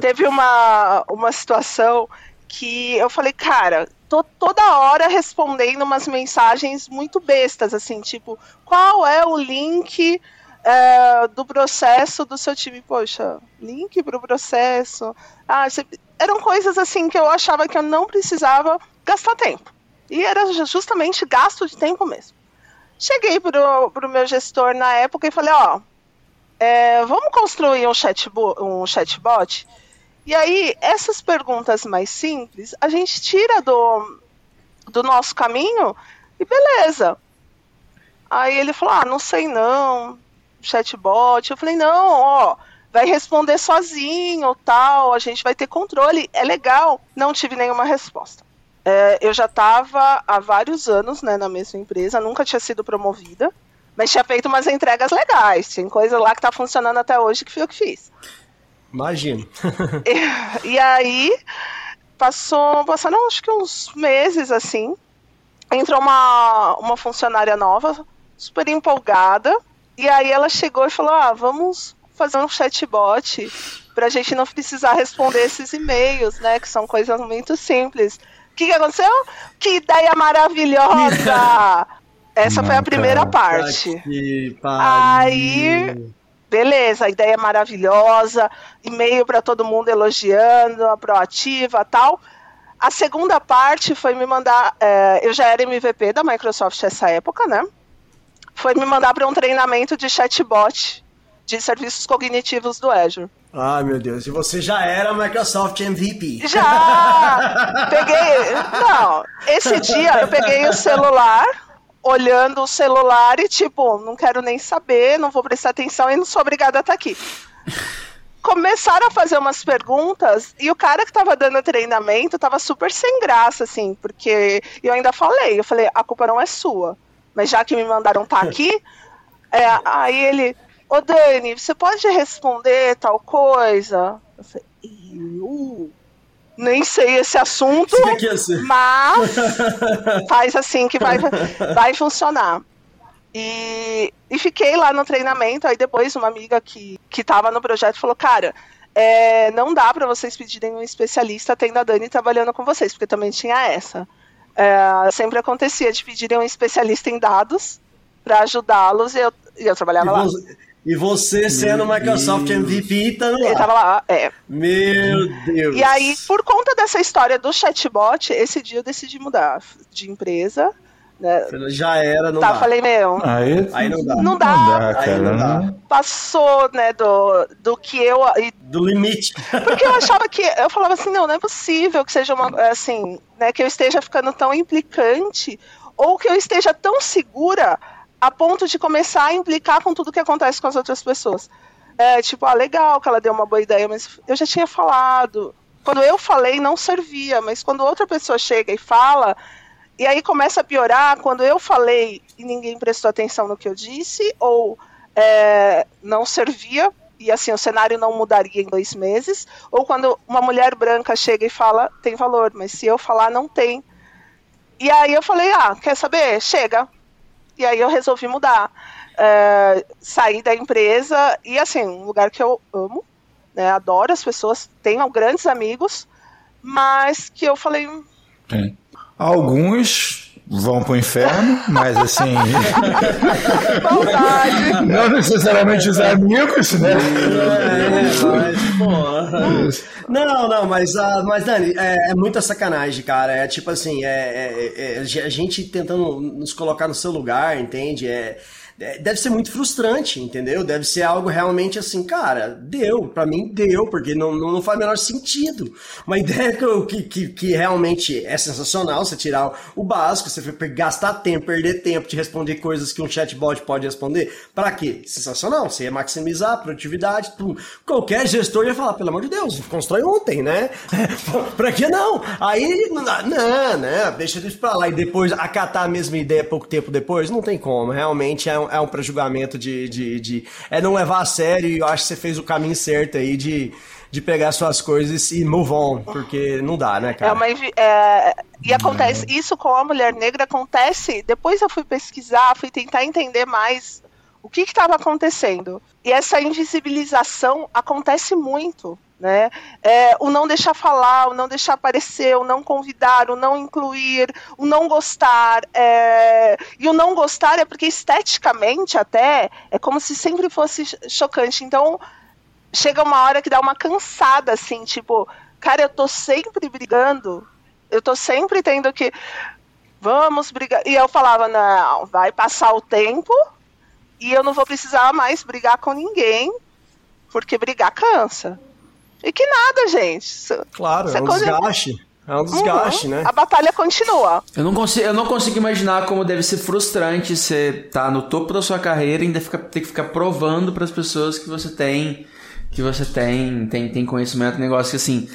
Teve uma, uma situação que eu falei, cara, tô toda hora respondendo umas mensagens muito bestas, assim, tipo, qual é o link é, do processo do seu time? Poxa, link pro processo. Ah, você- eram coisas assim que eu achava que eu não precisava gastar tempo. E era ju- justamente gasto de tempo mesmo. Cheguei pro, pro meu gestor na época e falei, ó, é, vamos construir um, chatbo um chatbot? E aí, essas perguntas mais simples, a gente tira do, do nosso caminho e beleza. Aí ele falou, ah, não sei não, chatbot. Eu falei, não, ó, vai responder sozinho, tal, a gente vai ter controle, é legal. Não tive nenhuma resposta. É, eu já estava há vários anos né, na mesma empresa, nunca tinha sido promovida, mas tinha feito umas entregas legais. Tem coisa lá que está funcionando até hoje que fui eu que fiz. Imagino. E, e aí, passou, passaram acho que uns meses assim, entrou uma, uma funcionária nova, super empolgada, e aí ela chegou e falou: Ah, vamos fazer um chatbot pra gente não precisar responder esses e-mails, né? Que são coisas muito simples. O que, que aconteceu? Que ideia maravilhosa! Essa foi a primeira cara. parte. Aí, beleza, a ideia é maravilhosa, e-mail para todo mundo elogiando, a proativa tal. A segunda parte foi me mandar. é, eu já era MVP da Microsoft nessa época, né? Foi me mandar para um treinamento de chatbot de serviços cognitivos do Azure. Ai, meu Deus. E você já era Microsoft MVP. Já! Peguei. Não, esse dia eu peguei o celular, olhando o celular e, tipo, não quero nem saber, não vou prestar atenção e não sou obrigada a estar aqui. Começaram a fazer umas perguntas e o cara que tava dando treinamento tava super sem graça, assim, porque eu ainda falei, eu falei, a culpa não é sua. Mas já que me mandaram estar aqui, é, aí ele, ô Dani, você pode responder tal coisa? Eu falei, eu nem sei esse assunto, assim. mas faz assim que vai, vai funcionar. E, e fiquei lá no treinamento, aí depois uma amiga que, que tava no projeto falou, cara, é, não dá para vocês pedirem um especialista tendo a Dani trabalhando com vocês, porque também tinha essa. É, sempre acontecia de pedirem um especialista em dados para ajudá-los e eu, e eu E, trabalhava lá. E você sendo Microsoft MVP, tá no Ele tava lá, é. Meu Deus. E aí, por conta dessa história do chatbot, esse dia eu decidi mudar de empresa. Né? Já era, não tá, dá. falei, meu, Aí, Aí não dá. não dá. Não dá, Aí cara. não dá. não- Passou, né, do, do que eu. e- Do limite. Porque eu achava que. Eu falava assim, não, não é possível que seja uma. Assim, né, que eu esteja ficando tão implicante, ou que eu esteja tão segura a ponto de começar a implicar com tudo que acontece com as outras pessoas. É, tipo, ah, legal que ela deu uma boa ideia, mas eu já tinha falado. Quando eu falei, não servia, mas quando outra pessoa chega e fala, e aí começa a piorar quando eu falei e ninguém prestou atenção no que eu disse, ou é, não servia, e assim, o cenário não mudaria em dois meses, ou quando uma mulher branca chega e fala, tem valor, mas se eu falar, não tem. E aí eu falei, ah, quer saber? Chega. E aí eu resolvi mudar. É, sair da empresa, e assim, um lugar que eu amo, né, adoro as pessoas, tenho grandes amigos, mas que eu falei, É. Alguns vão pro inferno, mas assim, maldade. não necessariamente os amigos, né? É, mas, pô. Não, não, mas, ah, mas Dani, é, é muita sacanagem, cara. É tipo assim, é, é- é- é a gente tentando nos colocar no seu lugar, entende? É, é- deve ser muito frustrante, entendeu? Deve ser algo realmente assim, cara, deu, pra mim deu, porque não, não, não faz o menor sentido. Uma ideia que, que, que, realmente é sensacional, você tirar o básico, você gastar tempo, perder tempo de responder coisas que um chatbot pode responder, pra quê? Sensacional, você ia maximizar a produtividade. Qualquer gestor ia falar, pelo amor de Deus, constrói ontem, né? pra que não? Aí, não, né? Deixa isso pra lá e depois acatar a mesma ideia pouco tempo depois, não tem como. Realmente é um, é um pré-julgamento de, de, de. É não levar a sério e eu acho que você fez o caminho certo aí de, de pegar suas coisas e move on, porque não dá, né, cara? É uma, é, e acontece, isso com a mulher negra acontece. Depois eu fui pesquisar, fui tentar entender mais o que estava acontecendo. E essa invisibilização acontece muito. Né? É, o não deixar falar, o não deixar aparecer, o não convidar, o não incluir, o não gostar. É... E o não gostar é porque esteticamente até é como se sempre fosse chocante. Então chega uma hora que dá uma cansada, assim, tipo, cara, eu tô sempre brigando, eu tô sempre tendo que. Vamos brigar. E eu falava, não, vai passar o tempo e eu não vou precisar mais brigar com ninguém, porque brigar cansa. E que nada, gente. Claro, Você é um coisa- desgaste. É um desgaste, Uhum. né? A batalha continua. Eu não, consigo, eu não consigo imaginar como deve ser frustrante você tá no topo da sua carreira e ainda fica, ter que ficar provando para as pessoas que você tem que você tem tem, tem conhecimento, negócio que assim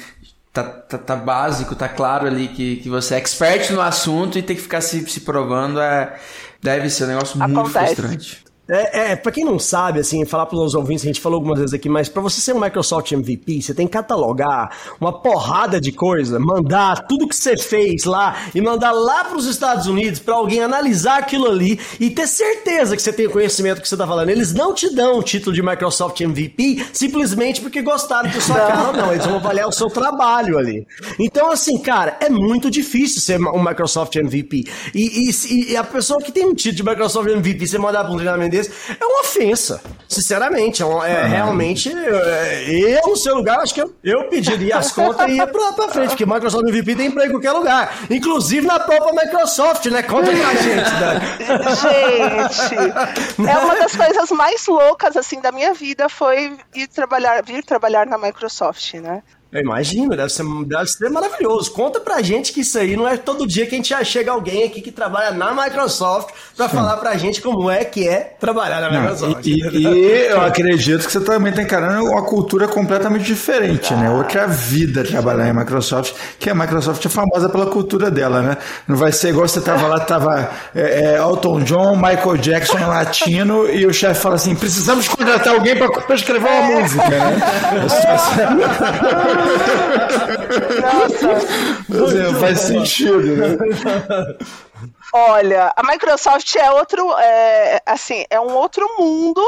tá, tá, tá básico, tá claro ali que, que você é expert no assunto e ter que ficar se, se provando é deve ser um negócio muito Acontece. frustrante. É, é, pra quem não sabe, assim, falar pros ouvintes, a gente falou algumas vezes aqui, mas pra você ser um Microsoft MVP, você tem que catalogar uma porrada de coisa, mandar tudo que você fez lá e mandar lá pros Estados Unidos pra alguém analisar aquilo ali e ter certeza que você tem o conhecimento que você tá falando. Eles não te dão o título de Microsoft MVP simplesmente porque gostaram de sua cara não. Eles vão avaliar o seu trabalho ali. Então, assim, cara, é muito difícil ser um Microsoft MVP. E, e- e a pessoa que tem um título de Microsoft MVP, você mandar pra um treinamento desse, é uma ofensa. Sinceramente, é, um- é realmente. é, Eu, no seu lugar, acho que eu, eu pediria as contas e ia pra, pra frente, porque Microsoft MVP tem emprego em qualquer lugar. Inclusive na própria Microsoft, né? Conta aí pra gente, Dani. Gente, é uma das coisas mais loucas assim da minha vida foi ir trabalhar, vir trabalhar na Microsoft, né? Eu imagino, deve ser, deve ser maravilhoso. Conta pra gente que isso aí não é todo dia que a gente já chega alguém aqui que trabalha na Microsoft pra falar pra gente como é que é trabalhar na Não, Microsoft. e, e eu acredito que você também está encarando uma cultura completamente diferente, né? Outra vida trabalhar em Microsoft, que a Microsoft é famosa pela cultura dela, né? Não vai ser igual você tava lá, tava é, é, Elton John, Michael Jackson latino, e o chefe fala assim: precisamos contratar alguém para escrever uma música, né? Assim, faz sentido, né? Olha, a Microsoft é outro, é, assim, é um outro mundo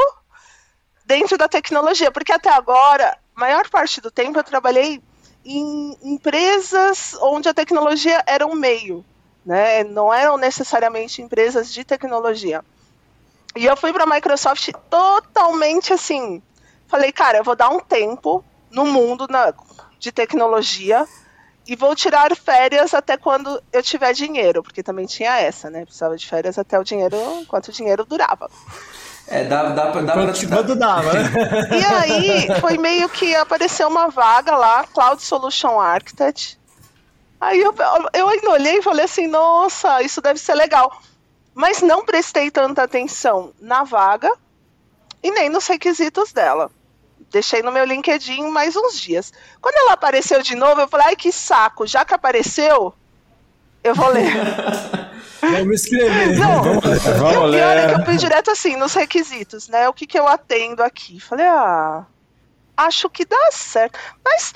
dentro da tecnologia, porque até agora, a maior parte do tempo eu trabalhei em empresas onde a tecnologia era um meio, né? Não eram necessariamente empresas de tecnologia. E eu fui para a Microsoft totalmente assim, falei, cara, eu vou dar um tempo no mundo na- de tecnologia e vou tirar férias até quando eu tiver dinheiro, porque também tinha essa, né? Precisava de férias até o dinheiro, enquanto o dinheiro durava. É, dá, dá, pra- dá pra- Quanto, quanto dava, né? E aí foi meio que apareceu uma vaga lá, Cloud Solution Architect. Aí eu, eu ainda olhei e falei assim, nossa, isso deve ser legal. Mas não prestei tanta atenção na vaga e nem nos requisitos dela. Deixei no meu LinkedIn mais uns dias. Quando ela apareceu de novo, eu falei, ai que saco, já que apareceu, eu vou ler. Vamos escrever. Não, Vamos e o pior é que ler. eu fui direto assim, nos requisitos, né? O que, que eu atendo aqui? Falei, ah, acho que dá certo. Mas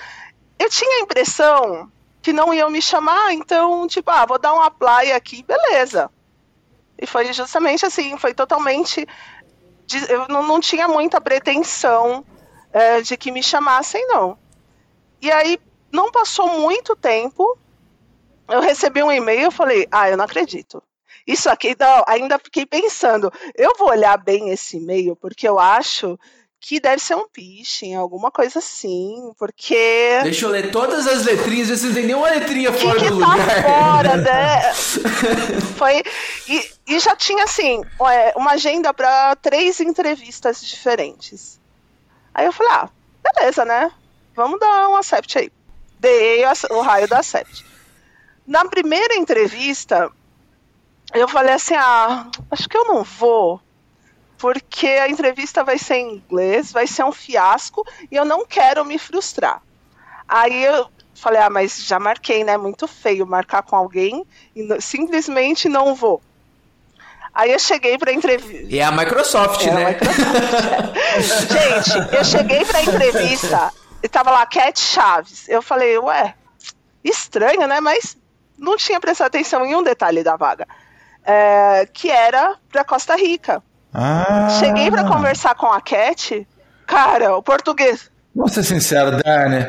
eu tinha a impressão que não iam me chamar, então, tipo, ah, vou dar um apply aqui, beleza. E foi justamente assim, foi totalmente. eu não, não tinha muita pretensão é, de que me chamassem, não. E aí, não passou muito tempo, eu recebi um e-mail e falei, ah, eu não acredito. Isso aqui, não, ainda fiquei pensando, eu vou olhar bem esse e-mail, porque eu acho que deve ser um phishing, alguma coisa assim, porque... Deixa eu ler todas as letrinhas, ver se não tem nenhuma letrinha que, fora que do tá lugar. fora, né? Foi, e, e já tinha, assim, é, uma agenda para três entrevistas diferentes. Aí eu falei, ah, beleza, né? Vamos dar um accept aí. Dei o raio do accept. Na primeira entrevista, eu falei assim, ah, acho que eu não vou, porque a entrevista vai ser em inglês, vai ser um fiasco, e eu não quero me frustrar. Aí eu falei, ah, mas já marquei, né? Muito feio marcar com alguém e simplesmente não vou. Aí eu cheguei pra entrevista. E é a Microsoft, Era né? a Microsoft. Gente, eu cheguei pra entrevista e tava lá, Cat Chaves. Eu falei, ué, estranho, né? Mas não tinha prestado atenção em um detalhe da vaga. É, que era pra Costa Rica. Ah. Cheguei pra conversar com a Cat, cara, o português. Vamos ser sincero, Dani.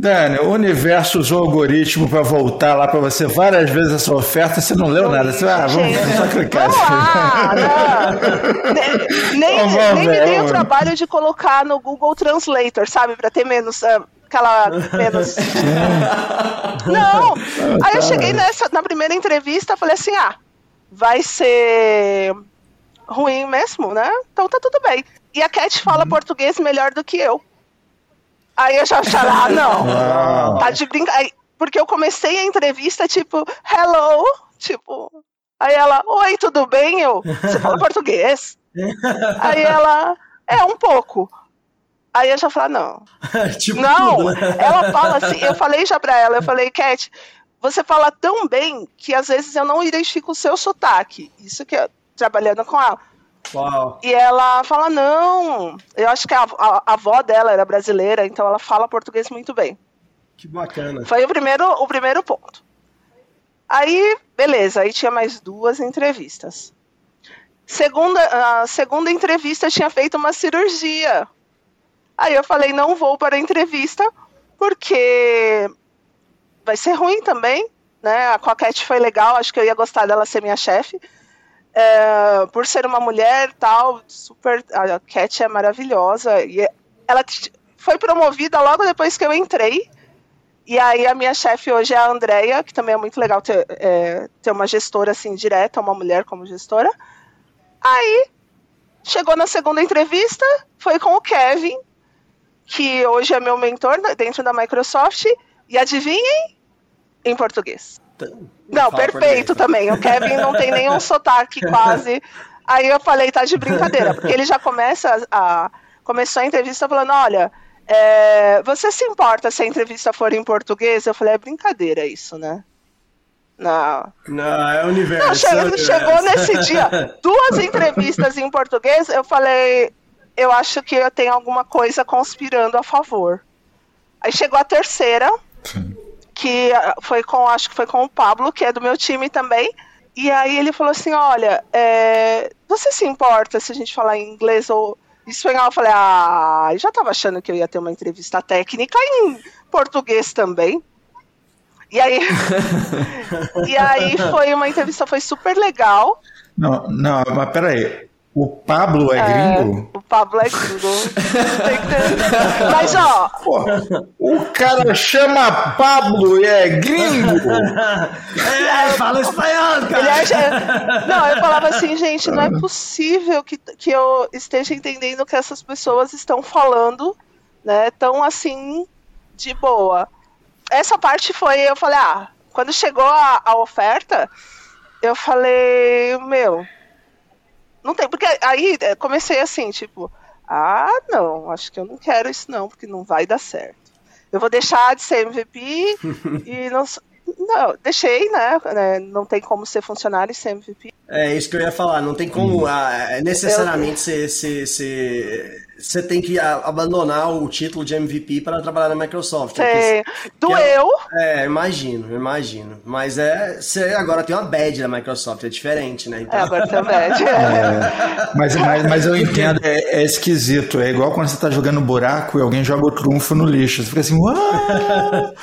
Dani, o universo usou o algoritmo para voltar lá para você várias vezes essa oferta, você não leu nada. Você, ah, vamos Gente, só clicar. Vamos lá, não. Nem, nem, Vamos nem me dei o vamos. trabalho de colocar no Google Translator, sabe? Pra ter menos. ah, aquela. menos. Não! Aí eu cheguei nessa, na primeira entrevista falei assim: ah, vai ser ruim mesmo, né? Então tá tudo bem. E a Cat fala português melhor do que eu. Aí eu já achava, ah, não. Tá de brincadeira. Porque eu comecei a entrevista, tipo, hello, tipo. Aí ela, oi, tudo bem? Eu, você fala português? Aí ela, é, um pouco. Aí eu já falei, não. tipo Não, tudo, né? ela fala assim, eu falei já pra ela, eu falei, Cat, você fala tão bem que às vezes eu não identifico o seu sotaque. Isso que eu, trabalhando com ela. Uau. E ela fala, não, eu acho que a, a- a avó dela era brasileira, então ela fala português muito bem. Que bacana. Foi o primeiro, o primeiro ponto. Aí, beleza, aí tinha mais duas entrevistas. Segunda, a segunda entrevista tinha feito uma cirurgia. Aí eu falei, não vou para a entrevista, porque vai ser ruim também, né? A Coquette foi legal, acho que eu ia gostar dela ser minha chefe. É, por ser uma mulher tal, super. A Cat é maravilhosa. E ela t- foi promovida logo depois que eu entrei. E aí a minha chefe hoje é a Andrea, que também é muito legal ter, é, ter uma gestora assim direta, uma mulher como gestora. Aí chegou na segunda entrevista, foi com o Kevin, que hoje é meu mentor né, dentro da Microsoft. E adivinhem? Em português. Não, perfeito português. também. O Kevin não tem nenhum sotaque quase. Aí eu falei, tá de brincadeira, porque ele já começa a. Começou a entrevista falando, olha, é, você se importa se a entrevista for em português? Eu falei, é brincadeira isso, né? Não. Não, é o universo. Não, é chegou, universo. chegou nesse dia, duas entrevistas em português, eu falei, eu acho que eu tenho alguma coisa conspirando a favor. Aí chegou a terceira, que ah, foi com, acho que foi com o Pablo, que é do meu time também. E aí ele falou assim, olha, é, você se importa se a gente falar em inglês ou espanhol? Eu falei, ah, eu já tava achando que eu ia ter uma entrevista técnica em português também. E aí, e aí foi uma entrevista, foi super legal. Não, não, mas peraí. O Pablo é, gringo? O Pablo é gringo. Mas ó, Pô, o cara chama Pablo e é gringo? É, fala espanhol, cara. acha... Não, eu falava assim, gente, não é possível que, que eu esteja entendendo o que essas pessoas estão falando, né? Tão assim, de boa. Essa parte foi, eu falei, ah, quando chegou a, a oferta, eu falei, meu, não tem, porque aí eh, comecei assim, tipo, ah, não, acho que eu não quero isso não, porque não vai dar certo. Eu vou deixar de ser MVP e não. Não, deixei, né? né, Não tem como ser funcionário e ser MVP. É isso que eu ia falar. Não tem como ah, é, necessariamente você, você, você, você tem que abandonar o título de MVP para trabalhar na Microsoft. Tem- Porque- Doeu, É, imagino, imagino. Mas é. Você agora tem uma badge da Microsoft, é diferente, né? é, Então, agora também. É, mas, mas, mas eu entendo, é, é esquisito. É igual quando você tá jogando buraco e alguém joga o trunfo no lixo. Você fica assim, uau!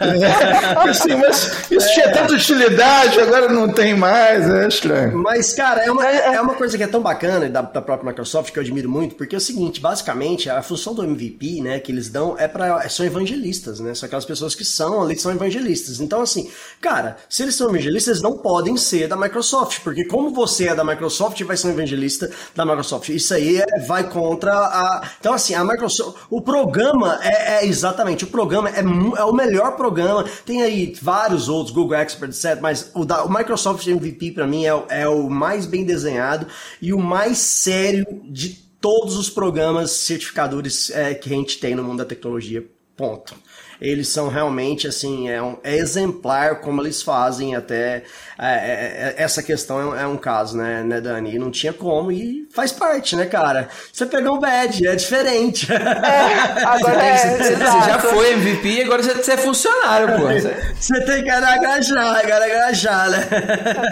É, assim, mas isso tinha tanta utilidade, agora não tem mais. É estranho. Mas, cara, é uma, é uma coisa que é tão bacana da, da própria Microsoft que eu admiro muito, porque é o seguinte, basicamente, a função do MVP, né, que eles dão é para são evangelistas, né? São aquelas pessoas que são ali são evangelistas. Então, assim, cara, se eles são evangelistas, eles não podem ser da Microsoft, porque como você é da Microsoft, vai ser um evangelista da Microsoft. Isso aí é- vai contra a. Então, assim, a Microsoft. O programa é, é exatamente, o programa é, é o melhor programa. Tem aí vários outros, Google Expert, etc. Mas o, da, o Microsoft MVP, pra mim, é, o- é o mais bem desenhado e o mais sério de todos os programas certificadores é, que a gente tem no mundo da tecnologia. Ponto. Eles são realmente, assim, é, um, é exemplar como eles fazem até é, é, é, essa questão é, um caso, né, né, Dani? E não tinha como e faz parte, né, cara? Você pegou um badge, é diferente. É, agora é, Você, você exato. já foi MVP e agora você, você é funcionário, pô. Você- Você tem que agajar, agajar, né?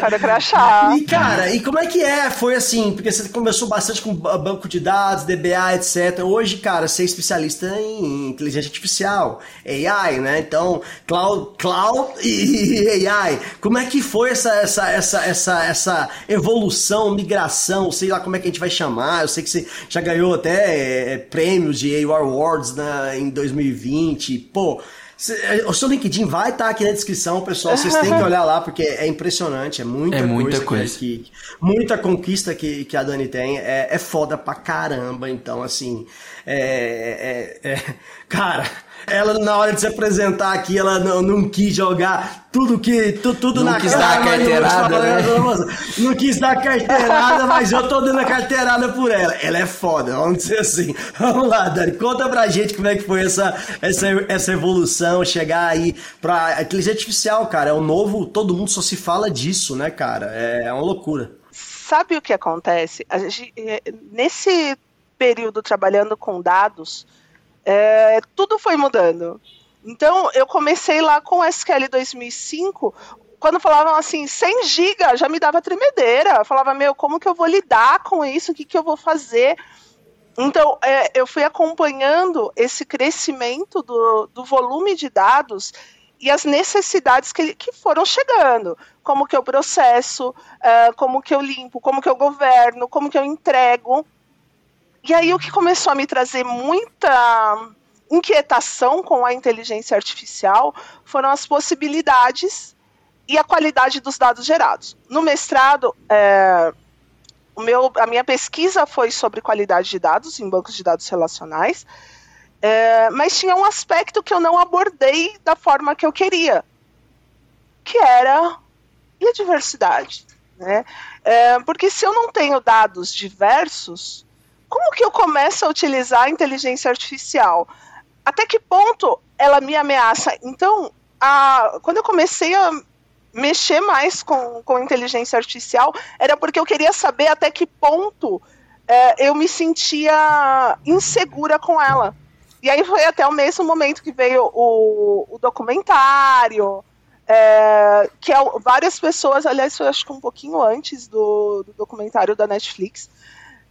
Cara crachá. E, cara, e como é que é? Foi assim, porque você começou bastante com ba- banco de dados, DBA, etc. Hoje, cara, você é especialista em inteligência artificial, AI, né? Então, cloud, cloud e AI. Como é que foi essa, essa, essa, essa, essa evolução, migração, sei lá como é que a gente vai chamar. Eu sei que você já ganhou até é, prêmios de AUR Awards na, em 2020. Pô, o seu LinkedIn vai estar aqui na descrição, pessoal. Vocês têm que olhar lá, porque é impressionante. É muita É muita coisa. que- coisa. que- muita conquista que, que a Dani tem. É, é foda pra caramba. Então, assim. É, é- é- cara, ela na hora de se apresentar aqui, ela não, não quis jogar tudo que. tu- tudo Não na quis cara. dar carteirada, né? Não quis dar a carteirada, mas eu tô dando a carteirada por ela. Ela é foda, vamos dizer assim. Vamos lá, Dani, conta pra gente como é que foi essa, essa, essa evolução, chegar aí pra. A inteligência artificial, cara, é o novo. Todo mundo só se fala disso, né, cara? É, é uma loucura. Sabe o que acontece? A gente, eh, nesse período trabalhando com dados, eh, tudo foi mudando. Então, eu comecei lá com o SQL 2005, quando falavam assim, 100 GB, já me dava tremedeira. Eu falava, meu, como que eu vou lidar com isso? O que, que eu vou fazer? Então, eh, eu fui acompanhando esse crescimento do, do volume de dados e as necessidades que, que foram chegando. Como que eu processo, ah, como que eu limpo, como que eu governo, como que eu entrego. E aí o que começou a me trazer muita inquietação com a inteligência artificial foram as possibilidades e a qualidade dos dados gerados. No mestrado, é, o meu, a minha pesquisa foi sobre qualidade de dados em bancos de dados relacionais, é, mas tinha um aspecto que eu não abordei da forma que eu queria, que era e a diversidade, né? É, porque se eu não tenho dados diversos, como que eu começo a utilizar a inteligência artificial? Até que ponto ela me ameaça? Então, a, quando eu comecei a mexer mais com, com inteligência artificial, era porque eu queria saber até que ponto é, eu me sentia insegura com ela. E aí foi até o mesmo momento que veio o, o documentário, é, que é, várias pessoas, aliás, foi acho que um pouquinho antes do, do documentário da Netflix,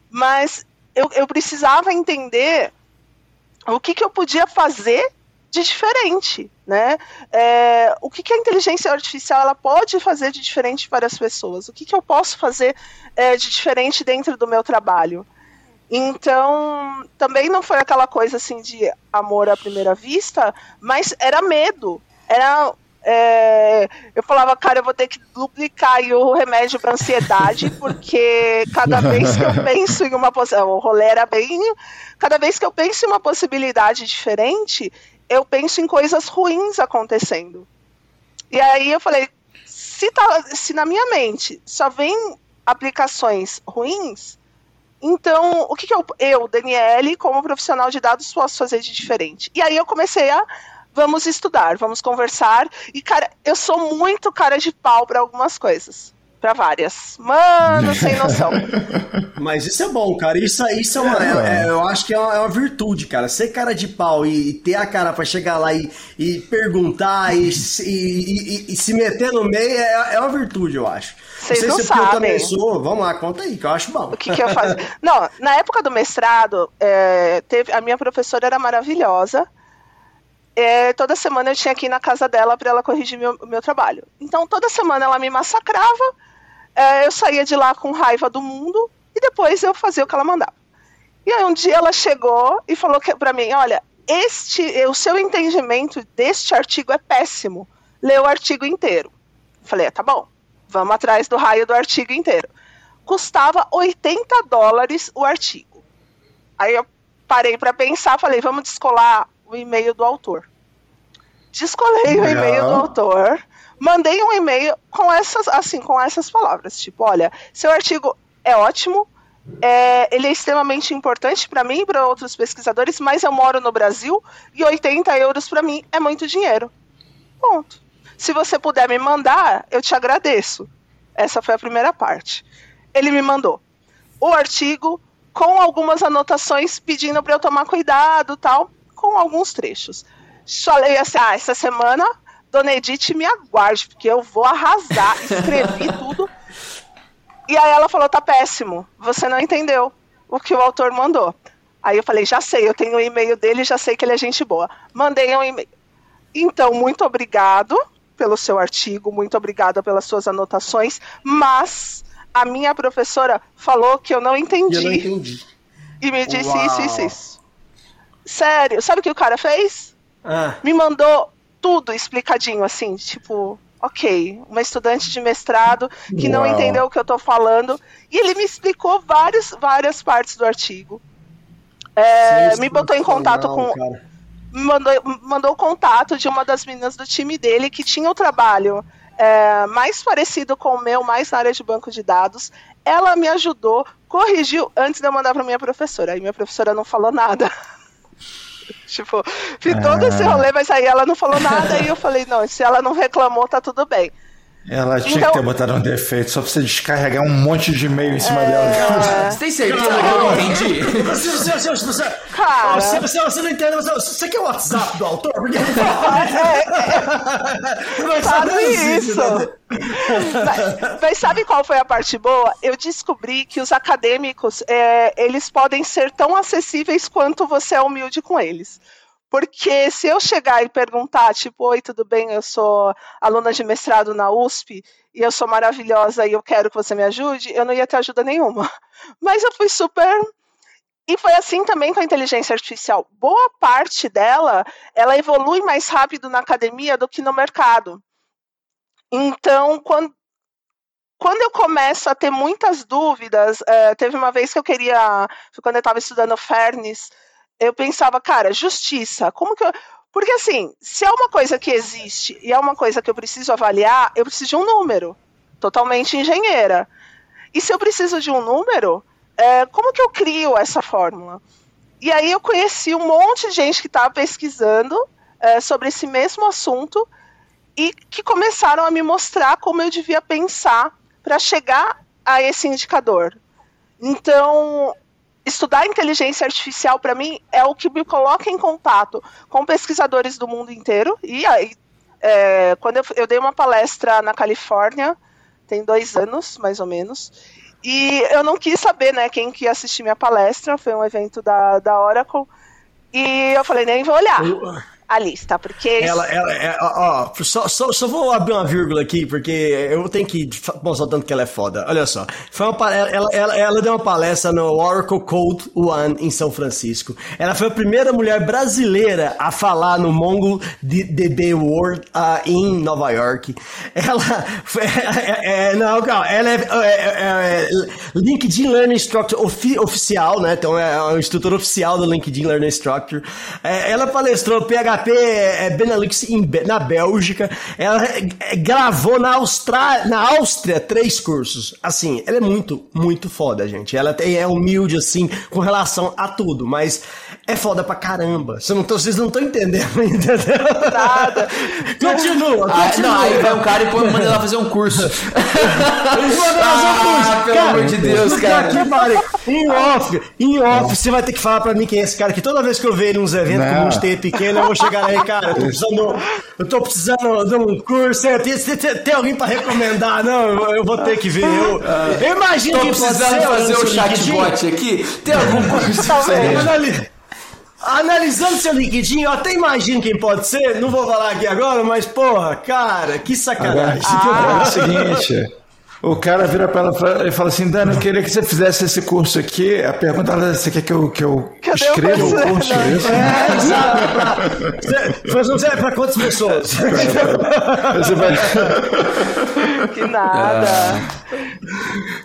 mas eu, eu precisava entender o que, que eu podia fazer de diferente, né? É, o que, que a inteligência artificial ela pode fazer de diferente para as pessoas? O que, que eu posso fazer é, de diferente dentro do meu trabalho? Então, também não foi aquela coisa assim de amor à primeira vista, mas era medo. Era. É, eu falava, cara, eu vou ter que duplicar o remédio para ansiedade, porque cada vez que eu penso em uma possibilidade. O rolê era bem. Cada vez que eu penso em uma possibilidade diferente, eu penso em coisas ruins acontecendo. E aí eu falei, se, tá, se na minha mente só vem aplicações ruins, então o que, que eu, eu, Daniele, como profissional de dados, posso fazer de diferente? E aí eu comecei a vamos estudar, vamos conversar. E, cara, eu sou muito cara de pau para algumas coisas. Para várias. Mano, sem noção. Mas isso é bom, cara. Isso, isso é uma. é- é- eu acho que é uma, é uma virtude, cara. Ser cara de pau e, e ter a cara pra chegar lá e, e perguntar e, se- e- e- e se meter no meio é, é uma virtude, eu acho. Vocês sei não se é porque eu também sabem. sou. Vamos lá, conta aí, que eu acho bom. O que, que eu fazia? Não, na época do mestrado, é, teve, a minha professora era maravilhosa. É, toda semana eu tinha que ir na casa dela para ela corrigir meu, meu trabalho. Então, toda semana ela me massacrava, é, eu saía de lá com raiva do mundo e depois eu fazia o que ela mandava. E aí um dia ela chegou e falou pra mim, olha, este, o seu entendimento deste artigo é péssimo. Lê o artigo inteiro. Falei, "Ah, tá bom, vamos atrás do raio do artigo inteiro. Custava 80 dólares o artigo. Aí eu parei para pensar, falei, vamos descolar o e-mail do autor. Descolei o e-mail do autor, mandei um e-mail com essas, assim, com essas palavras, tipo, olha, seu artigo é ótimo, é, ele é extremamente importante para mim e para outros pesquisadores, mas eu moro no Brasil e 80 euros para mim é muito dinheiro. Ponto. Se você puder me mandar, eu te agradeço. Essa foi a primeira parte. Ele me mandou o artigo com algumas anotações pedindo para eu tomar cuidado, tal, com alguns trechos. Falei assim: ah, essa semana, Dona Edith, me aguarde, porque eu vou arrasar. Escrevi tudo. E aí ela falou: tá péssimo, você não entendeu o que o autor mandou. Aí eu falei: já sei, eu tenho o e-mail dele, já sei que ele é gente boa. Mandei um e-mail. Então, muito obrigado pelo seu artigo, muito obrigada pelas suas anotações, mas a minha professora falou que eu não entendi. Eu não entendi. E me disse Uau. isso, isso, isso. Sério, sabe o que o cara fez? Ah, Me mandou tudo explicadinho, assim, tipo, ok, uma estudante de mestrado que não Uau. entendeu o que eu tô falando. E ele me explicou várias, várias partes do artigo. É, me botou em contato com. Cara. Mandou, mandou o contato de uma das meninas do time dele que tinha o trabalho é, mais parecido com o meu, mais na área de banco de dados. Ela me ajudou, corrigiu antes de eu mandar para minha professora. Aí minha professora não falou nada. tipo, fiz todo esse rolê, mas aí ela não falou nada. e eu falei: não, se ela não reclamou, tá tudo bem. Ela tinha Então- que ter botado um defeito só pra você descarregar um monte de e-mail em cima dela. Você tem certeza que eu não entendi? Você, você, você, você, Cara. você, você, você não entende, você, você quer o WhatsApp do autor? Porque Mas Sabe não existe, isso? né? mas, mas sabe qual foi a parte boa? Eu descobri que os acadêmicos, é, eles podem ser tão acessíveis quanto você é humilde com eles. Porque se eu chegar e perguntar, tipo, oi, tudo bem, eu sou aluna de mestrado na USP e eu sou maravilhosa e eu quero que você me ajude, eu não ia ter ajuda nenhuma. Mas eu fui super e foi assim também com a inteligência artificial. Boa parte dela, ela evolui mais rápido na academia do que no mercado. Então, quando, quando eu começo a ter muitas dúvidas, eh, teve uma vez que eu queria, quando eu estava estudando Fernis, eu pensava, cara, justiça, como que eu. Porque assim, se é uma coisa que existe e é uma coisa que eu preciso avaliar, eu preciso de um número. Totalmente engenheira. E se eu preciso de um número, é, como que eu crio essa fórmula? E aí eu conheci um monte de gente que estava pesquisando é, sobre esse mesmo assunto e que começaram a me mostrar como eu devia pensar para chegar a esse indicador. Então, estudar inteligência artificial para mim é o que me coloca em contato com pesquisadores do mundo inteiro. E aí, é, quando eu, eu dei uma palestra na Califórnia, tem dois anos, mais ou menos, e eu não quis saber né, quem que ia assistir minha palestra, foi um evento da, da Oracle, e eu falei, nem vou olhar a lista, porque... Ela, ela, é, ó, só, só, só vou abrir uma vírgula aqui, porque eu tenho que mostrar tanto que ela é foda. Olha só, foi uma, ela, ela, ela deu uma palestra no Oracle Code One em São Francisco. Ela foi a primeira mulher brasileira a falar no Mongo DB World ah, em Nova York. Ela, foi- é, é, não, calma, ela é, é, é, é LinkedIn Learning Instructor ofi- oficial, né? Então é um instrutor oficial do LinkedIn Learning Instructor. É, ela palestrou PHP é, Benelux em na Bélgica. Ela é, gravou na Austrália, na Áustria três cursos. Assim, ela é muito, muito foda, gente. Ela é humilde assim com relação a tudo, mas é foda pra caramba. Vocês não tão- vocês não estão entendendo, entendeu? Nada. Continua, Ah, continua. não, aí vai um cara e põe- manda ela fazer um curso. Eles mandam fazer um curso. Ah, pelo Cara, amor de Deus, cara. pariu. Em off, em off, você vai ter que falar pra mim quem é esse cara, que toda vez que eu ver ele nos eventos Não. com um monte pequeno, eu vou chegar aí, cara, eu tô precisando, eu tô precisando de um curso, tem, tem, tem- tem alguém pra recomendar? Não, eu, vou ter que ver. Eu, eu imagino Tô que precisando fazer o chatbot aqui. Tem algum curso? Talvez. Anali- Analisando seu LinkedIn, eu até imagino quem pode ser, não vou falar aqui agora, mas porra, cara, que sacanagem. Agora, é o seguinte. O cara vira pra ela e fala- assim, Dani, eu queria que você fizesse esse curso aqui. A pergunta é, você quer que eu, que eu Cadê escreva o curso? curso? Não. É isso? É, exato. é pra- Você- Mas não serve pra quantas pessoas? Você vai... Que nada.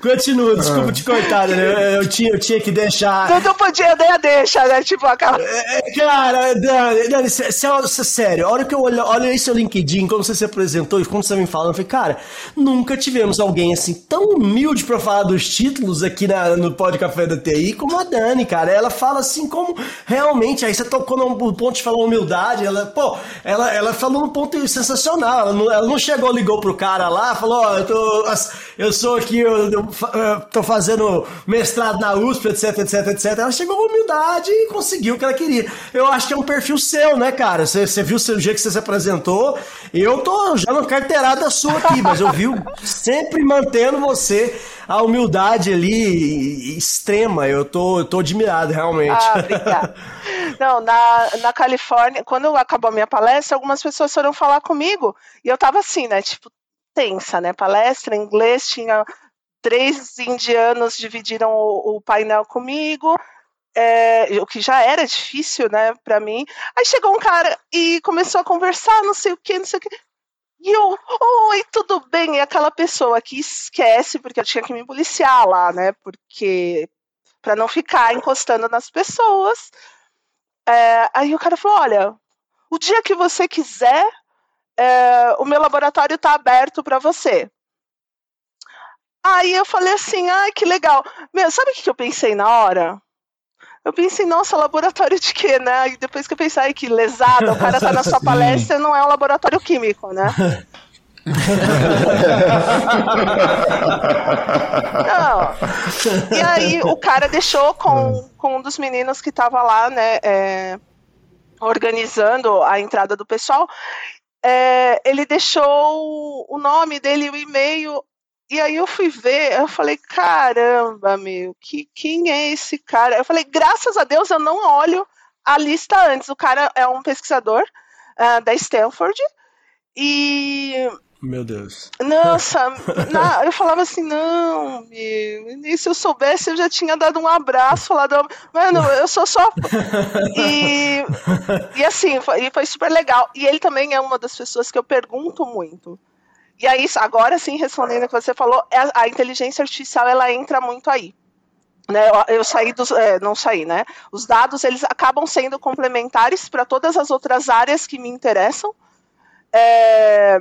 Continua, desculpa te cortar, né? Eu, eu tinha, eu tinha que deixar. Tu não podia nem a deixa, né? Tipo, aquela. É, Cara, Dani, Dani, sé- sério, a hora que eu olho, olho aí seu LinkedIn, quando você se apresentou e quando você me falando, eu falei, cara, nunca tivemos alguém assim tão humilde pra falar dos títulos aqui na- no Pod Café da TI como a Dani, cara. Ela fala assim como realmente, aí você tocou no ponto de falar humildade, ela, pô, ela, ela falou num ponto sensacional. Ela não, ela não chegou, ligou pro cara lá, falou, ó, eu, tô, eu sou aqui, eu, eu eu tô fazendo mestrado na USP, etc, etc, etc. Ela chegou com humildade e conseguiu o que ela queria. Eu acho que é um perfil seu, né, cara? Você, viu o jeito que você se apresentou. Eu tô já na carteirada sua aqui, mas eu vi sempre mantendo você a humildade ali extrema. Eu tô, eu tô admirado, realmente. Ah, obrigada. Não, na, na Califórnia, quando acabou a minha palestra, algumas pessoas foram falar comigo e eu tava assim, né? Tipo, tensa, né? Palestra em inglês, tinha três indianos dividiram o, o painel comigo. é, o que já era difícil, né, pra mim. Aí chegou um cara e começou a conversar, não sei o que, não sei o que. E eu, oi, tudo bem? E aquela pessoa que esquece, porque eu tinha que me policiar lá, né? Porque para não ficar encostando nas pessoas. É, aí o cara falou: olha, o dia que você quiser, é, o meu laboratório está aberto para você. Aí eu falei assim: ai, que legal. Meu, sabe o que eu pensei na hora? Eu pensei, nossa, laboratório de quê, né? E depois que eu pensei, ai, que lesada, o cara tá na sua palestra, não é um laboratório químico, né? Não. E aí o cara deixou com, com um dos meninos que tava lá, né, é, organizando a entrada do pessoal. É, ele deixou o nome dele, o e-mail. E aí eu fui ver, eu falei, caramba, meu, que, quem é esse cara? Eu falei, graças a Deus eu não olho a lista antes. O cara é um pesquisador ah, da Stanford. E Meu Deus. nossa, na- eu falava assim, não, meu, e se eu soubesse eu já tinha dado um abraço lá do... Mano, eu sou só... E, e assim, foi, foi super legal. E ele também é uma das pessoas que eu pergunto muito. E aí, agora sim, respondendo o que você falou, é a, a inteligência artificial, ela entra muito aí. Né, eu, eu saí dos, é, não saí, né? Os dados eles acabam sendo complementares para todas as outras áreas que me interessam. É,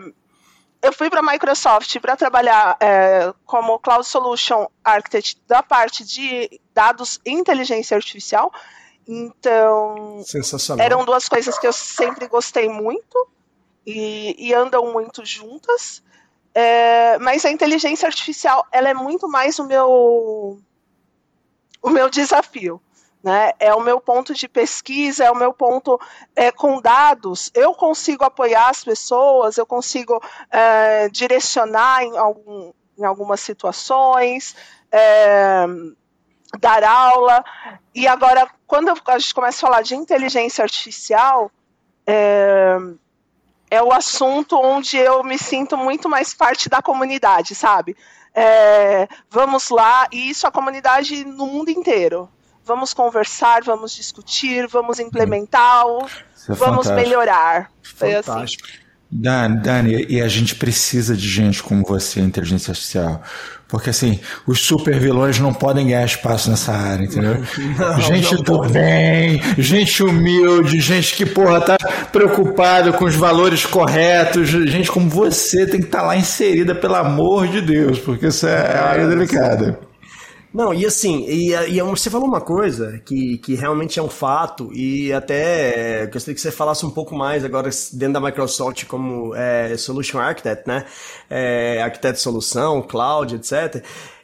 eu fui para a Microsoft para trabalhar é, como Cloud Solution Architect da parte de dados e inteligência artificial. Então, eram duas coisas que eu sempre gostei muito e, e andam muito juntas. É, mas a inteligência artificial ela é muito mais o meu o meu desafio. Né? É o meu ponto de pesquisa, é o meu ponto é, com dados. Eu consigo apoiar as pessoas, eu consigo é, direcionar em, algum, em algumas situações, é, dar aula. E agora, quando a gente começa a falar de inteligência artificial, é, é o assunto onde eu me sinto muito mais parte da comunidade, sabe? É, vamos lá, e isso a comunidade no mundo inteiro. Vamos conversar, vamos discutir, vamos implementar, é vamos fantástico. melhorar. Foi assim. Fantástico. Dani, Dani, e a gente precisa de gente como você, inteligência artificial. Porque assim, os super vilões não podem ganhar espaço nessa área, entendeu? gente não do pode. bem, gente humilde, gente que, porra, tá preocupada com os valores corretos, gente como você tem que estar lá inserida, pelo amor de Deus, porque isso é uma área delicada. Não, e assim, e, e você falou uma coisa que, que realmente é um fato, e até é, gostaria que você falasse um pouco mais agora dentro da Microsoft como é, Solution Architect, né? É, arquiteto de solução, cloud, etc.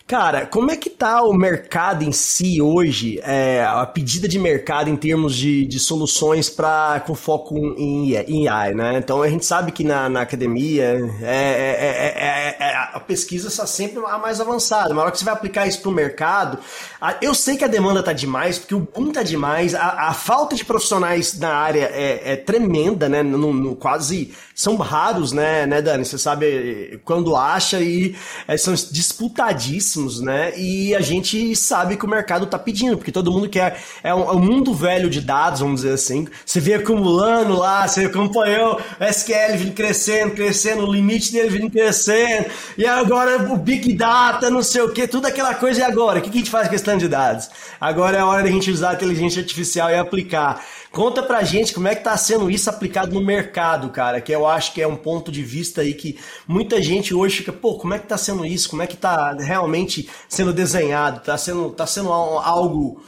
Cara, como é que tá o mercado em si hoje, é, a pedida de mercado em termos de, de soluções para com foco em, em AI, né? Então a gente sabe que na, na academia é, é- é- é- é- a pesquisa está sempre a mais avançada. Na hora que você vai aplicar isso para o mercado, a- eu sei que a demanda tá demais, porque o boom tá demais, a, a falta de profissionais na área é, tremenda, né? No, no- quase são raros, né, né, Dani? Você sabe quando acha e é, são disputadíssimos. Altíssimos, né? E a gente sabe que o mercado tá pedindo, porque todo mundo quer. É um, é um mundo velho de dados, vamos dizer assim. Você vê acumulando lá, você acompanhou o SQL vindo crescendo, crescendo, o limite dele vindo crescendo, e agora o Big Data, não sei o que, tudo aquela coisa. E agora? O que, a gente faz com questão de dados? Agora é a hora da gente usar a inteligência artificial e aplicar. Conta pra gente como é que tá sendo isso aplicado no mercado, cara, que eu acho que é um ponto de vista aí que muita gente hoje fica, pô, como é que tá sendo isso? Como é que tá realmente sendo desenhado? Tá sendo, tá sendo algo,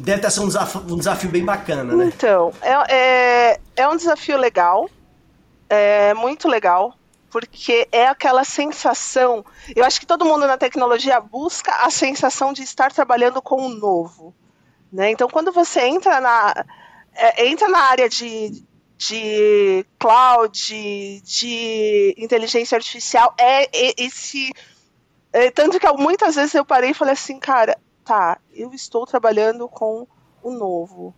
deve estar sendo um desafio, um desafio bem bacana, né? Então, é, é, é um desafio legal, é muito legal, porque é aquela sensação. Eu acho que todo mundo na tecnologia busca a sensação de estar trabalhando com o novo. Né? Então, quando você entra na, é, entra na área de, de cloud, de, inteligência artificial, é, é esse. É, tanto que muitas vezes eu parei e falei assim, cara, tá, eu estou trabalhando com o novo.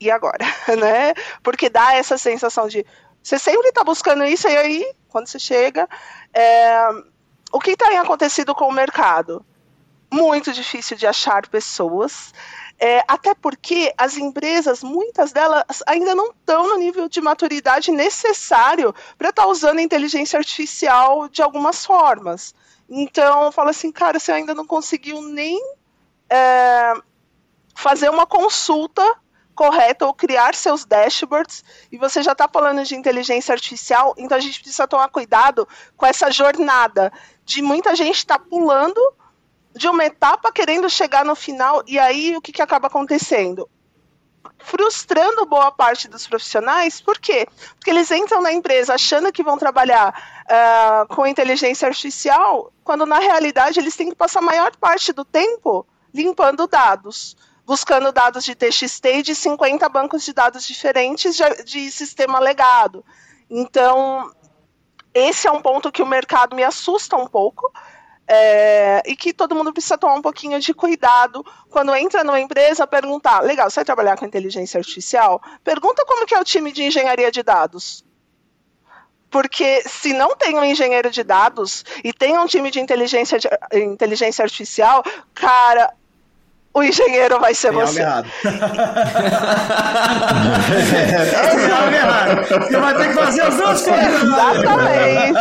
E agora? né? Porque dá essa sensação de. Você sempre está buscando isso, e aí quando você chega. É, o que tem acontecido com o mercado? Muito difícil de achar pessoas. É, até porque as empresas, muitas delas, ainda não estão no nível de maturidade necessário para estar tá usando a inteligência artificial de algumas formas. Então, fala assim, cara, você ainda não conseguiu nem é, fazer uma consulta correta ou criar seus dashboards e você já está falando de inteligência artificial, então a gente precisa tomar cuidado com essa jornada de muita gente estar tá pulando de uma etapa querendo chegar no final e aí o que, que acaba acontecendo? frustrando boa parte dos profissionais, por quê? Porque eles entram na empresa achando que vão trabalhar uh, com inteligência artificial, quando na realidade eles têm que passar a maior parte do tempo limpando dados buscando dados de TXT de 50 bancos de dados diferentes de, de sistema legado. Então, esse é um ponto que o mercado me assusta um pouco. É, e que todo mundo precisa tomar um pouquinho de cuidado quando entra numa empresa perguntar, legal, você vai trabalhar com inteligência artificial? Pergunta como que é o time de engenharia de dados. Porque se não tem um engenheiro de dados e tem um time de inteligência, de, inteligência artificial, cara, o engenheiro vai ser tem você. Algo errado. é, algo errado. Você vai ter que fazer as duas coisas. Exatamente.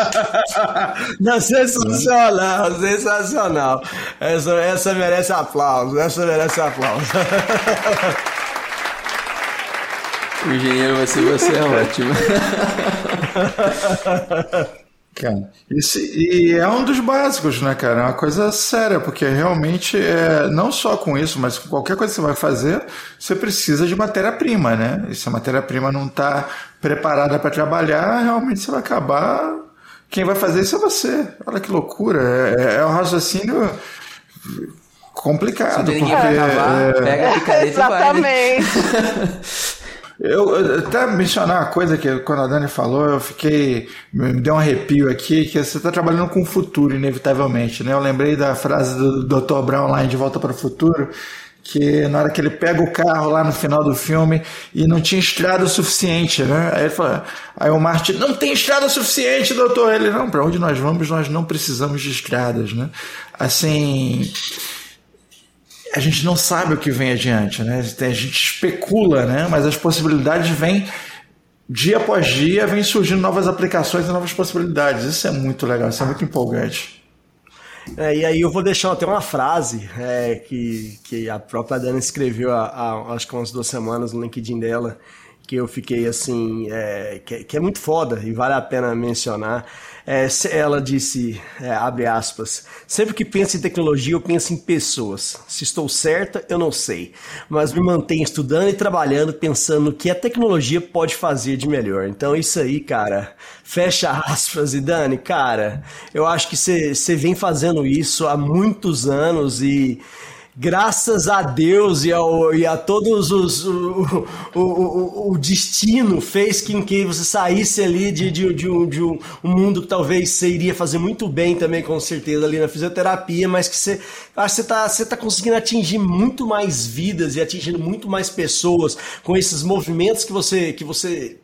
Não, sensacional, sensacional. Essa, essa merece aplauso. Essa merece aplauso. O engenheiro vai ser você, é ótimo. Cara, isso, e é um dos básicos, né, cara? É uma coisa séria, porque realmente, é, não só com isso, mas com qualquer coisa que você vai fazer, você precisa de matéria-prima, né? E se a matéria-prima não está preparada para trabalhar, realmente você vai acabar. Quem vai fazer isso é você. Olha que loucura. É, é um raciocínio complicado. Se porque, acabar, é... pega a picareta Exatamente. Eu, até mencionar uma coisa que quando a Dani falou, eu fiquei. me deu um arrepio aqui, que você está trabalhando com o futuro, inevitavelmente. Né? Eu lembrei da frase do Dr. Brown lá em De Volta para o Futuro, que na hora que ele pega o carro lá no final do filme e não tinha estrada o suficiente, né? Aí ele fala, aí o Martin, não tem estrada o suficiente, doutor. Ele, não, para onde nós vamos, nós não precisamos de estradas, né? Assim, a gente não sabe o que vem adiante, né? A gente especula, né? Mas as possibilidades vêm dia após dia, vem surgindo novas aplicações e novas possibilidades. Isso é muito legal, isso é muito empolgante. É, e aí eu vou deixar até uma frase é, que, que a própria Dana escreveu há, há, acho que umas duas semanas no LinkedIn dela, que eu fiquei assim, é, que, que, é muito foda e vale a pena mencionar. É, ela disse, é, abre aspas, sempre que penso em tecnologia eu penso em pessoas. Se estou certa, eu não sei. Mas me mantenho estudando e trabalhando, pensando que a tecnologia pode fazer de melhor. Então isso aí, cara, fecha aspas. E Dani, cara, eu acho que você vem fazendo isso há muitos anos e graças a Deus e, ao, e a todos os o, o, o, o, destino fez com que você saísse ali de, de, de, um, de um, um, mundo que talvez você iria fazer muito bem também com certeza ali na fisioterapia, mas que você acho que você está você tá conseguindo atingir muito mais vidas e atingindo muito mais pessoas com esses movimentos que você que você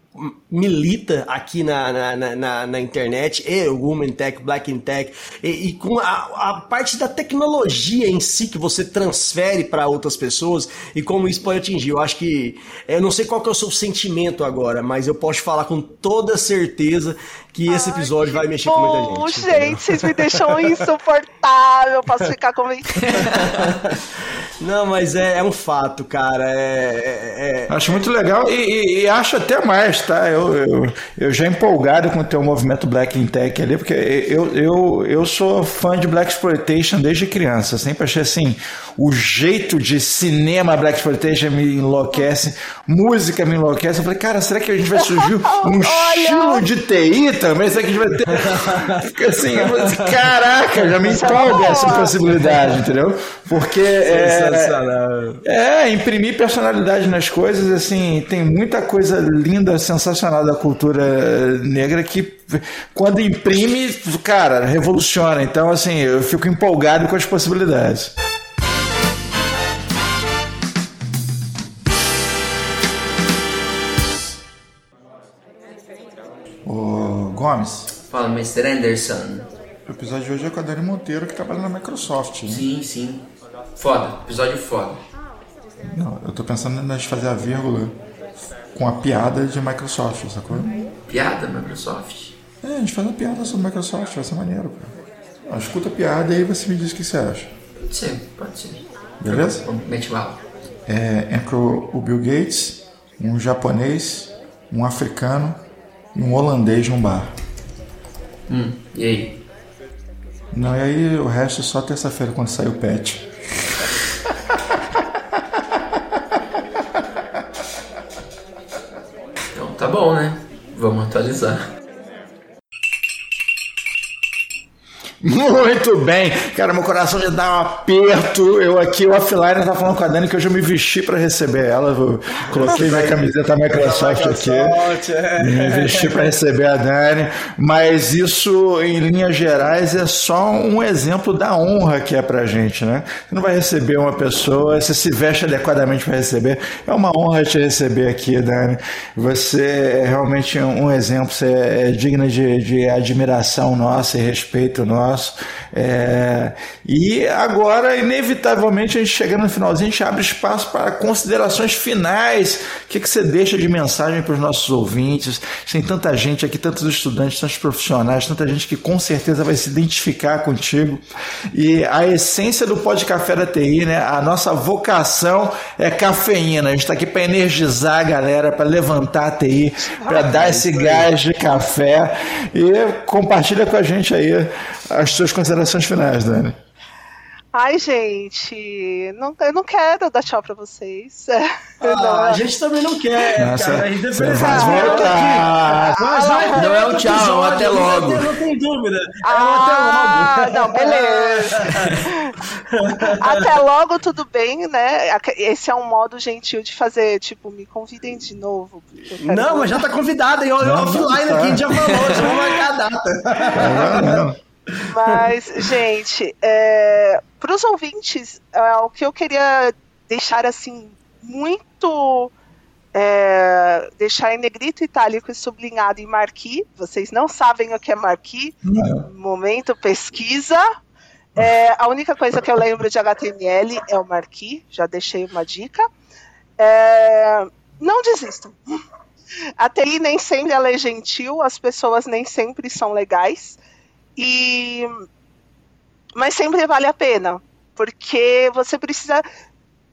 milita aqui na, na, na- na, internet, e o Women Tech, Black in Tech, e, e com a, a parte da tecnologia em si que você transfere para outras pessoas e como isso pode atingir. Eu acho que. Eu não sei qual que é o seu sentimento agora, mas eu posso falar com toda certeza que esse episódio vai mexer com muita Bom, gente. entendeu? gente, vocês me deixam insuportável. Posso ficar convencida. Não, mas é, é um fato, cara. É, é- é- Acho muito legal e, e- e acho até mais, tá? Eu, eu, eu já empolgado com o teu movimento Black in Tech ali, porque eu, eu, eu sou fã de Black Exploitation desde criança. Eu sempre achei assim, o jeito de cinema Black Exploitation me enlouquece, música me enlouquece. Eu falei, cara, será que a gente vai surgir um estilo de TI também? Será que a gente vai ter. Fica assim, caraca, já me empolga essa possibilidade, entendeu? Porque. é, Sensacional. é, imprimir personalidade nas coisas, assim, tem muita coisa linda, sensacional da cultura negra que quando imprime, cara, revoluciona. Então, assim, eu fico empolgado com as possibilidades. Ô, Gomes, Fala, Mr. Anderson. o episódio de hoje é com a Dani Monteiro, que trabalha na Microsoft. Né? Sim, sim. Foda, episódio foda. Não, eu tô pensando na gente fazer a vírgula com a piada de Microsoft, sacou? Piada, Microsoft. É, a gente faz uma piada sobre Microsoft, vai ser maneiro, cara. Escuta a piada e aí você me diz o que você acha. Pode ser, pode ser. Beleza? Mete bala. É, entrou o Bill Gates, um japonês, um africano e um holandês num bar. Hum, e aí? Não, e aí o resto só terça-feira quando sair o patch. Então tá bom, né? Vamos atualizar. Muito bem, cara, meu coração já dá um aperto. Eu aqui, o offline, tá falando com a Dani que hoje eu me vesti pra receber ela. Eu coloquei minha camiseta Microsoft aqui. é. Me vesti para receber a Dani, mas isso, em linhas gerais, é só um exemplo da honra que é pra gente, né? Você não vai receber uma pessoa, você se veste adequadamente para receber. É uma honra te receber aqui, Dani. Você é realmente um exemplo, você é digna de, de admiração nossa e respeito nosso. É, E agora, inevitavelmente, a gente chegando no finalzinho, a gente abre espaço para considerações finais. O que, que você deixa de mensagem para os nossos ouvintes? Tem tanta gente aqui, tantos estudantes, tantos profissionais, tanta gente que com certeza vai se identificar contigo. E a essência do Pod Café da TI, né? A nossa vocação é cafeína. A gente está aqui para energizar a galera, para levantar a TI, para dar esse gás de café. E compartilha com a gente aí as suas considerações finais, Dani. Ai, gente, não, eu não quero dar tchau pra vocês. Ah, a gente também não quer, Nossa, cara. A gente vai voltar. Mas vai Não é um outro tchau, é episódio, até não logo. tem- Não tem dúvida. É Ah, até logo. não, beleza. Até logo, tudo bem, né? Esse é um modo gentil de fazer, tipo, me convidem de novo. Não, mas já tá convidado, hein? Olha Não, o offline não tá. aqui, a gente já falou, já vamos marcar a data. Agora não. Mas, gente, para os ouvintes, é, o que eu queria deixar assim muito é, deixar em negrito itálico e sublinhado em marquee. Vocês não sabem o que é marquee. Momento pesquisa. É, a única coisa que eu lembro de HTML é o marquee. Já deixei uma dica. É, não desistam. A TI nem sempre ela é gentil, as pessoas nem sempre são legais. E mas sempre vale a pena, porque você precisa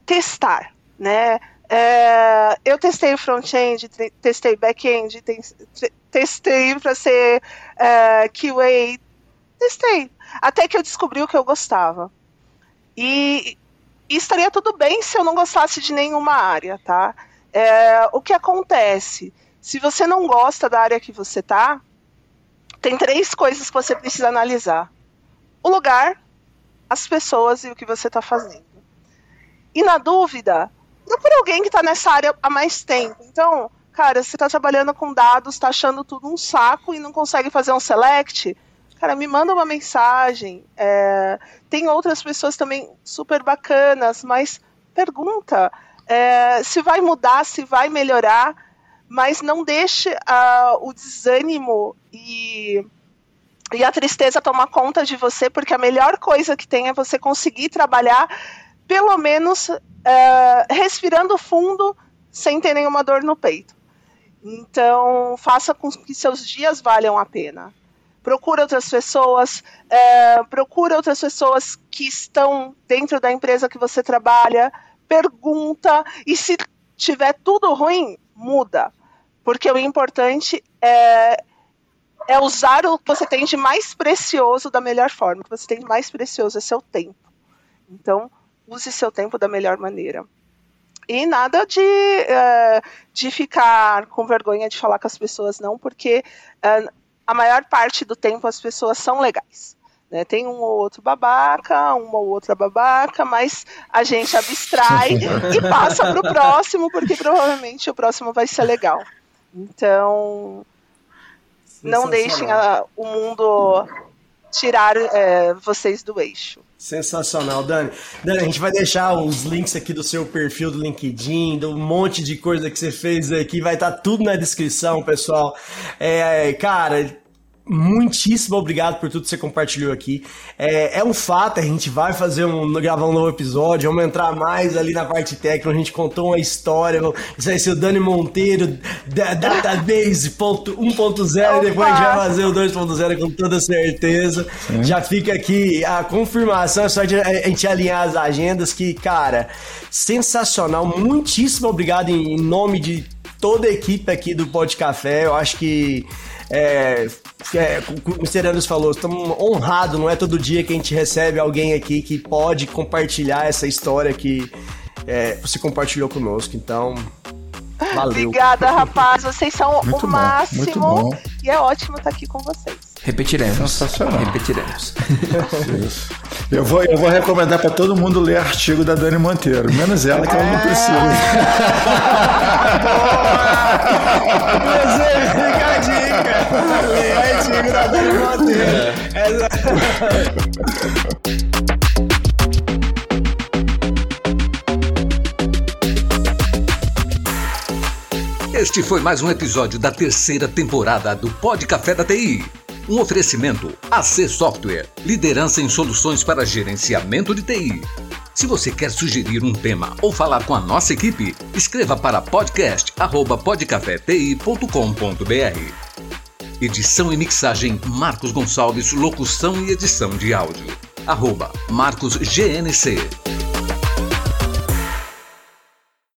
testar, né? É, eu testei front-end, te- testei back-end, te- te- testei para ser é, QA, testei, até que eu descobri o que eu gostava. E, e estaria tudo bem se eu não gostasse de nenhuma área, tá? É, o que acontece? Se você não gosta da área que você tá, tem três coisas que você precisa analisar: o lugar, as pessoas e o que você está fazendo. E na dúvida, procura alguém que está nessa área há mais tempo. Então, cara, você está trabalhando com dados, está achando tudo um saco e não consegue fazer um select. Cara, me manda uma mensagem. É, tem outras pessoas também super bacanas, mas pergunta é, se vai mudar, se vai melhorar. Mas não deixe ah, o desânimo e, e a tristeza tomar conta de você, porque a melhor coisa que tem é você conseguir trabalhar, pelo menos ah, respirando fundo, sem ter nenhuma dor no peito. Então, faça com que seus dias valham a pena. Procura outras pessoas, é, procura outras pessoas que estão dentro da empresa que você trabalha, pergunta, e se tiver tudo ruim, muda. Porque o importante é, é usar o que você tem de mais precioso da melhor forma. O que você tem de mais precioso é seu tempo. Então, use seu tempo da melhor maneira. E nada de, eh, de ficar com vergonha de falar com as pessoas, não, porque eh, a maior parte do tempo as pessoas são legais. Né? Tem um ou outro babaca, uma ou outra babaca, mas a gente abstrai e passa para o próximo, porque provavelmente o próximo vai ser legal. Então, não deixem a- o mundo tirar eh, vocês do eixo. Sensacional, Dani. Dani, a gente vai deixar os links aqui do seu perfil do LinkedIn, do monte de coisa que você fez aqui, vai estar tudo na descrição, pessoal. É, cara, muitíssimo obrigado por tudo que você compartilhou aqui. É, é um fato, a gente vai fazer um, gravar um novo episódio, vamos entrar mais ali na parte técnica, a gente contou uma história, isso vai ser o Dani Monteiro, da, Database ponto 1.0, e depois a gente vai fazer o 2.0 com toda certeza. Já fica aqui a confirmação, é só de a gente alinhar as agendas que, cara, sensacional. Muitíssimo obrigado em, em nome de toda a equipe aqui do Pod Café. Eu acho que é, é, como o Mr. Anderson falou, estamos honrados, não é todo dia que a gente recebe alguém aqui que pode compartilhar essa história que é, você compartilhou conosco. Então, valeu. Obrigada, rapaz. Vocês são Muito o bom, máximo. muito bom. E é ótimo estar aqui com vocês. Repetiremos. Sensacional. Repetiremos. Eu vou, eu vou recomendar para todo mundo ler artigo da Dani Monteiro, menos ela, que ela não precisa. Mas é. Essa- Este foi mais um episódio da terceira temporada do Pod Café da TI. Um oferecimento AC Software, liderança em soluções para gerenciamento de TI. Se você quer sugerir um tema ou falar com a nossa equipe, escreva para podcast@podcafeti.com.br. Edição e mixagem Marcos Gonçalves, locução e edição de áudio. Arroba Marcos GNC.